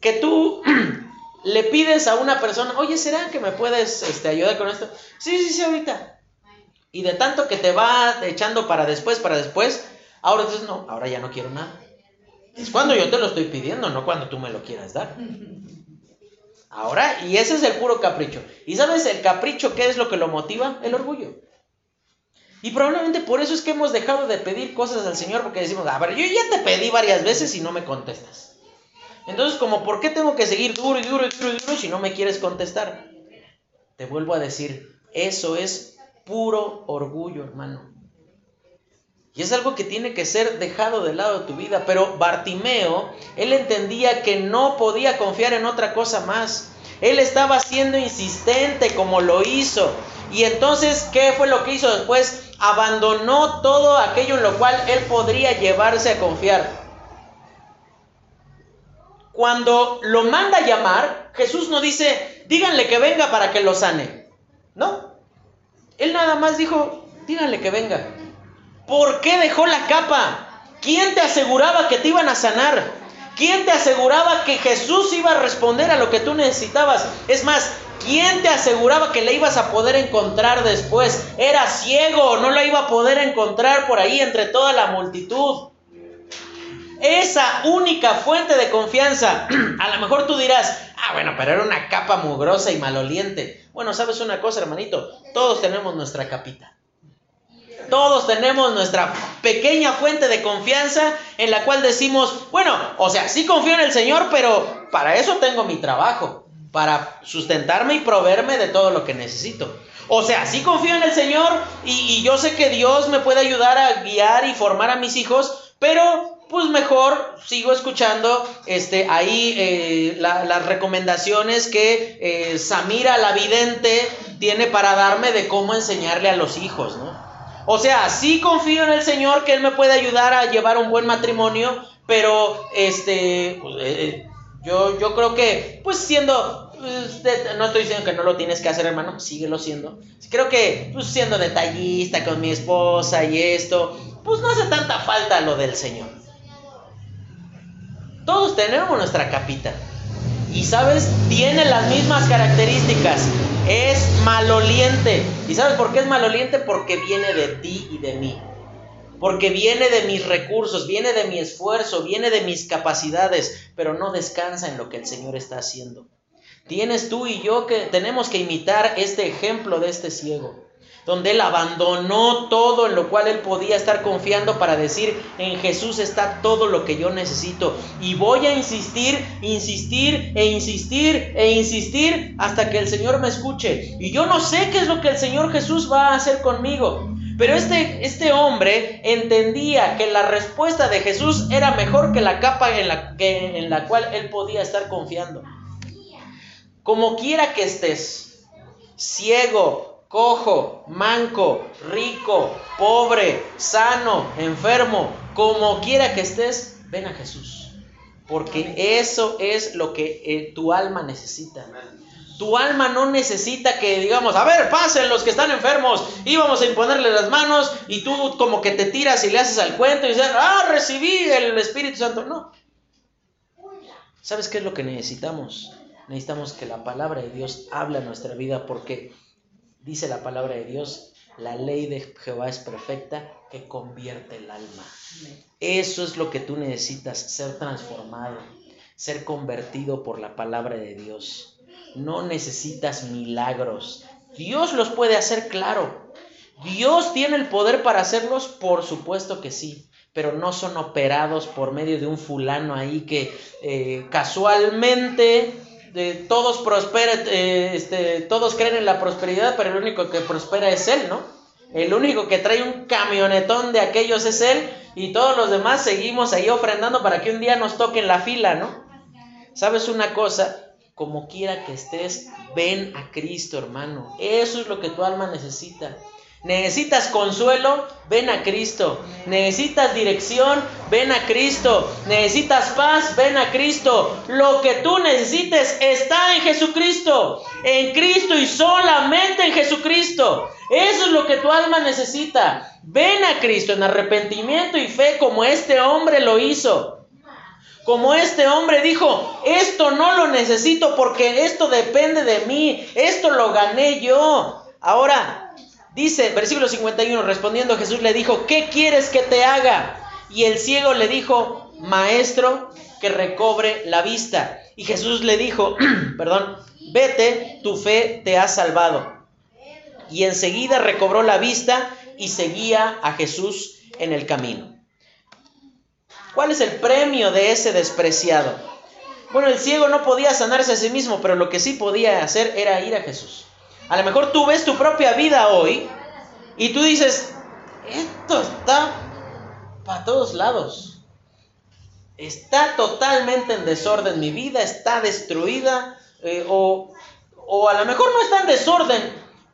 que tú le pides a una persona, oye, ¿será que me puedes este, ayudar con esto? Sí, sí, sí, ahorita. Y de tanto que te va echando para después, para después, ahora dices, no, ahora ya no quiero nada. Es cuando yo te lo estoy pidiendo, no cuando tú me lo quieras dar. Ahora, y ese es el puro capricho. ¿Y sabes el capricho qué es lo que lo motiva? El orgullo. Y probablemente por eso es que hemos dejado de pedir cosas al Señor, porque decimos, a ver, yo ya te pedí varias veces y no me contestas. Entonces, como, ¿por qué tengo que seguir duro y duro y duro y duro si no me quieres contestar? Te vuelvo a decir, eso es puro orgullo, hermano. Y es algo que tiene que ser dejado de lado de tu vida. Pero Bartimeo, él entendía que no podía confiar en otra cosa más. Él estaba siendo insistente como lo hizo. Y entonces, ¿qué fue lo que hizo después? Abandonó todo aquello en lo cual él podría llevarse a confiar. Cuando lo manda a llamar, Jesús no dice, díganle que venga para que lo sane. No, él nada más dijo, díganle que venga. ¿Por qué dejó la capa? ¿Quién te aseguraba que te iban a sanar? ¿Quién te aseguraba que Jesús iba a responder a lo que tú necesitabas? Es más, ¿quién te aseguraba que le ibas a poder encontrar después? Era ciego, no lo iba a poder encontrar por ahí entre toda la multitud. Esa única fuente de confianza, a lo mejor tú dirás, ah, bueno, pero era una capa mugrosa y maloliente. Bueno, ¿sabes una cosa, hermanito? Todos tenemos nuestra capita. Todos tenemos nuestra pequeña fuente de confianza en la cual decimos, bueno, o sea, sí confío en el Señor, pero para eso tengo mi trabajo, para sustentarme y proveerme de todo lo que necesito. O sea, sí confío en el Señor y, yo sé que Dios me puede ayudar a guiar y formar a mis hijos, pero pues mejor sigo escuchando este, ahí eh, las recomendaciones que eh, Samira la vidente tiene para darme de cómo enseñarle a los hijos, ¿no? O sea, sí confío en el Señor que Él me puede ayudar a llevar un buen matrimonio, pero este, pues, eh, yo, yo creo que, pues siendo, no estoy diciendo que no lo tienes que hacer, hermano, síguelo siendo. Creo que, pues siendo detallista con mi esposa y esto, pues no hace tanta falta lo del Señor. Todos tenemos nuestra capita. Y sabes, tiene las mismas características. Es maloliente. ¿Y sabes por qué es maloliente? Porque viene de ti y de mí. Porque viene de mis recursos, viene de mi esfuerzo, viene de mis capacidades, pero no descansa en lo que el Señor está haciendo. Tienes tú y yo que tenemos que imitar este ejemplo de este ciego donde él abandonó todo en lo cual él podía estar confiando para decir, en Jesús está todo lo que yo necesito. Y voy a insistir, insistir e insistir e insistir hasta que el Señor me escuche. Y yo no sé qué es lo que el Señor Jesús va a hacer conmigo. Pero este, este hombre entendía que la respuesta de Jesús era mejor que la capa en la, que, en la cual él podía estar confiando. Como quiera que estés, ciego, cojo, manco, rico, pobre, sano, enfermo, como quiera que estés, ven a Jesús. Porque eso es lo que eh, tu alma necesita. Tu alma no necesita que digamos, a ver, pasen los que están enfermos y vamos a imponerle las manos y tú como que te tiras y le haces al cuento y dices, ah, recibí el Espíritu Santo. No. ¿Sabes qué es lo que necesitamos? Necesitamos que la palabra de Dios hable a nuestra vida porque Dice la palabra de Dios, la ley de Jehová es perfecta que convierte el alma. Eso es lo que tú necesitas, ser transformado, ser convertido por la palabra de Dios. No necesitas milagros. Dios los puede hacer, claro. Dios tiene el poder para hacerlos, por supuesto que sí, pero no son operados por medio de un fulano ahí que eh, casualmente todos prosperan, eh, este, todos creen en la prosperidad, pero el único que prospera es Él, ¿no? El único que trae un camionetón de aquellos es Él y todos los demás seguimos ahí ofrendando para que un día nos toquen la fila, ¿no? ¿Sabes una cosa? Como quiera que estés, ven a Cristo, hermano. Eso es lo que tu alma necesita. Necesitas consuelo, ven a Cristo. Necesitas dirección, ven a Cristo. Necesitas paz, ven a Cristo. Lo que tú necesites está en Jesucristo. En Cristo y solamente en Jesucristo. Eso es lo que tu alma necesita. Ven a Cristo en arrepentimiento y fe como este hombre lo hizo. Como este hombre dijo, esto no lo necesito porque esto depende de mí, esto lo gané yo. Ahora, Dice, versículo 51, respondiendo Jesús le dijo, ¿qué quieres que te haga? Y el ciego le dijo, maestro, que recobre la vista. Y Jesús le dijo, perdón, vete, tu fe te ha salvado. Y enseguida recobró la vista y seguía a Jesús en el camino. ¿Cuál es el premio de ese despreciado? Bueno, el ciego no podía sanarse a sí mismo, pero lo que sí podía hacer era ir a Jesús. A lo mejor tú ves tu propia vida hoy y tú dices, esto está para todos lados. Está totalmente en desorden mi vida, está destruida eh, o, o a lo mejor no está en desorden,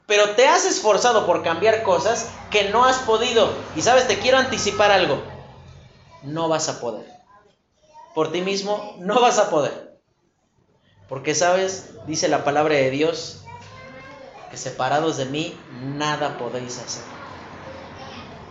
pero te has esforzado por cambiar cosas que no has podido. Y sabes, te quiero anticipar algo. No vas a poder. Por ti mismo no vas a poder. Porque sabes, dice la palabra de Dios, separados de mí nada podéis hacer.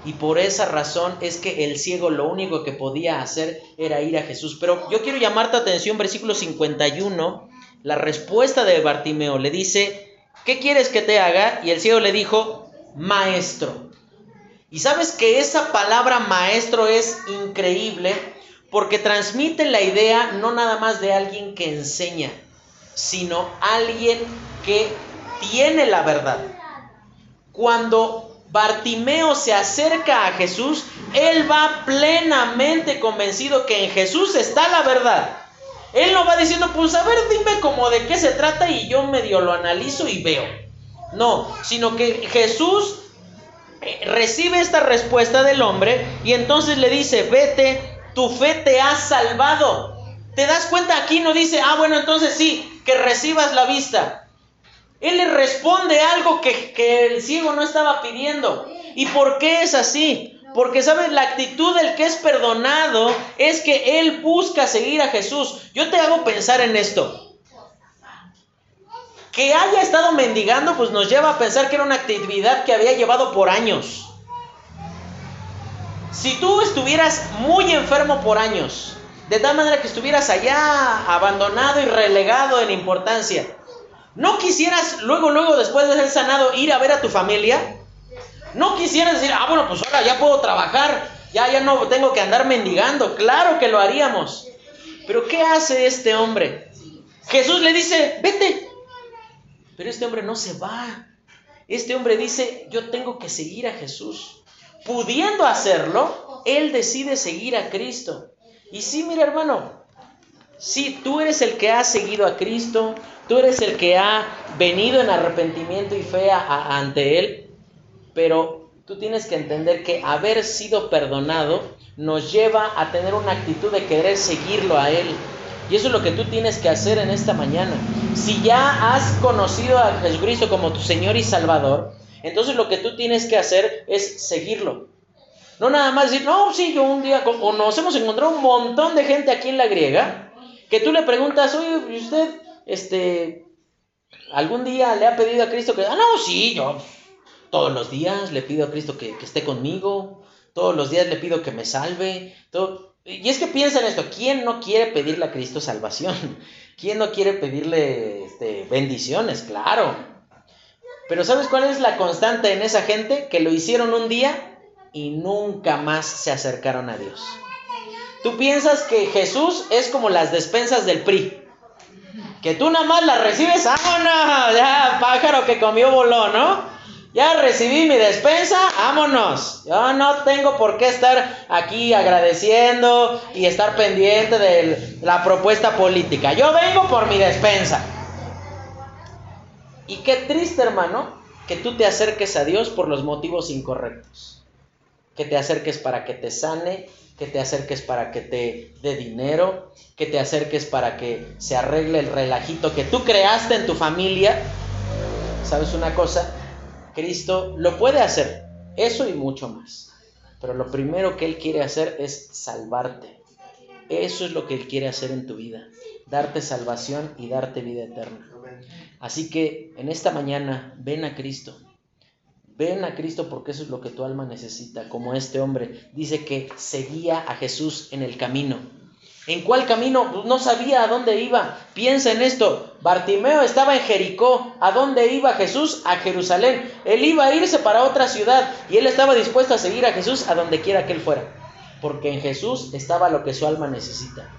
Y por esa razón es que el ciego lo único que podía hacer era ir a Jesús. Pero yo quiero llamarte atención, versículo 51, la respuesta de Bartimeo. Le dice, ¿qué quieres que te haga? Y el ciego le dijo, maestro. Y sabes que esa palabra maestro es increíble porque transmite la idea no nada más de alguien que enseña, sino alguien que tiene la verdad. Cuando Bartimeo se acerca a Jesús, él va plenamente convencido que en Jesús está la verdad. Él no va diciendo, pues a ver, dime como de qué se trata y yo medio lo analizo y veo. No, sino que Jesús eh, recibe esta respuesta del hombre y entonces le dice, vete, tu fe te ha salvado. ¿Te das cuenta? Aquí no dice, ah, bueno, entonces sí, que recibas la vista. Él le responde algo que, el ciego no estaba pidiendo. ¿Y por qué es así? Porque, ¿sabes? La actitud del que es perdonado es que él busca seguir a Jesús. Yo te hago pensar en esto. Que haya estado mendigando, pues nos lleva a pensar que era una actividad que había llevado por años. Si tú estuvieras muy enfermo por años, de tal manera que estuvieras allá abandonado y relegado en importancia. ¿No quisieras luego, luego, después de ser sanado, ir a ver a tu familia? ¿No quisieras decir, ah, bueno, pues ahora ya puedo trabajar, ya, ya no tengo que andar mendigando? Claro que lo haríamos. Pero ¿qué hace este hombre? Jesús le dice, vete. Pero este hombre no se va. Este hombre dice, yo tengo que seguir a Jesús. Pudiendo hacerlo, él decide seguir a Cristo. Y sí, mira hermano, si tú eres el que ha seguido a Cristo, tú eres el que ha venido en arrepentimiento y fe ante Él, pero tú tienes que entender que haber sido perdonado nos lleva a tener una actitud de querer seguirlo a Él. Y eso es lo que tú tienes que hacer en esta mañana. Si ya has conocido a Jesucristo como tu Señor y Salvador, entonces lo que tú tienes que hacer es seguirlo. No nada más decir, no, sí, yo un día, o nos hemos encontrado un montón de gente aquí en la griega, que tú le preguntas, oye, ¿usted, este, algún día le ha pedido a Cristo que, ah, no, sí, yo todos los días le pido a Cristo que, esté conmigo, todos los días le pido que me salve, todo. Y es que piensa en esto, ¿quién no quiere pedirle a Cristo salvación? ¿Quién no quiere pedirle este, bendiciones? Claro. Pero ¿sabes cuál es la constante en esa gente? Que lo hicieron un día y nunca más se acercaron a Dios. Tú piensas que Jesús es como las despensas del PRI. Que tú nada más las recibes, vámonos, ya pájaro que comió voló, ¿no? Ya recibí mi despensa, vámonos. Yo no tengo por qué estar aquí agradeciendo y estar pendiente de la propuesta política. Yo vengo por mi despensa. Y qué triste, hermano, que tú te acerques a Dios por los motivos incorrectos. Que te acerques para que te sane, que te acerques para que te dé dinero, que te acerques para que se arregle el relajito que tú creaste en tu familia. ¿Sabes una cosa? Cristo lo puede hacer, eso y mucho más. Pero lo primero que Él quiere hacer es salvarte. Eso es lo que Él quiere hacer en tu vida, darte salvación y darte vida eterna. Así que en esta mañana ven a Cristo. Ven a Cristo porque eso es lo que tu alma necesita, como este hombre dice que seguía a Jesús en el camino. ¿En cuál camino? Pues no sabía a dónde iba. Piensa en esto. Bartimeo estaba en Jericó. ¿A dónde iba Jesús? A Jerusalén. Él iba a irse para otra ciudad y él estaba dispuesto a seguir a Jesús a donde quiera que él fuera. Porque en Jesús estaba lo que su alma necesita.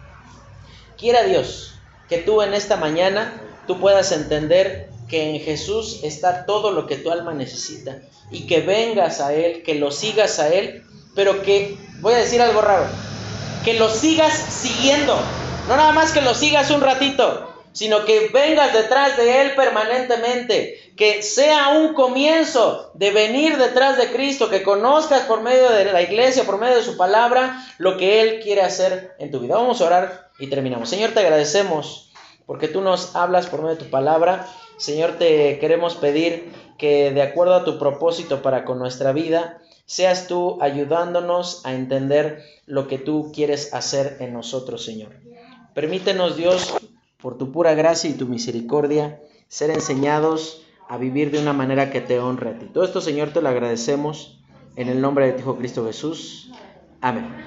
Quiera Dios que tú en esta mañana tú puedas entender que en Jesús está todo lo que tu alma necesita y que vengas a Él, que lo sigas a Él, pero que, voy a decir algo raro, que lo sigas siguiendo. No nada más que lo sigas un ratito, sino que vengas detrás de Él permanentemente. Que sea un comienzo de venir detrás de Cristo, que conozcas por medio de la iglesia, por medio de su palabra, lo que Él quiere hacer en tu vida. Vamos a orar y terminamos. Señor, te agradecemos porque tú nos hablas por medio de tu palabra. Señor, te queremos pedir que de acuerdo a tu propósito para con nuestra vida, seas tú ayudándonos a entender lo que tú quieres hacer en nosotros, Señor. Permítenos, Dios, por tu pura gracia y tu misericordia, ser enseñados a vivir de una manera que te honre a ti. Todo esto, Señor, te lo agradecemos en el nombre de tu Hijo Cristo Jesús. Amén.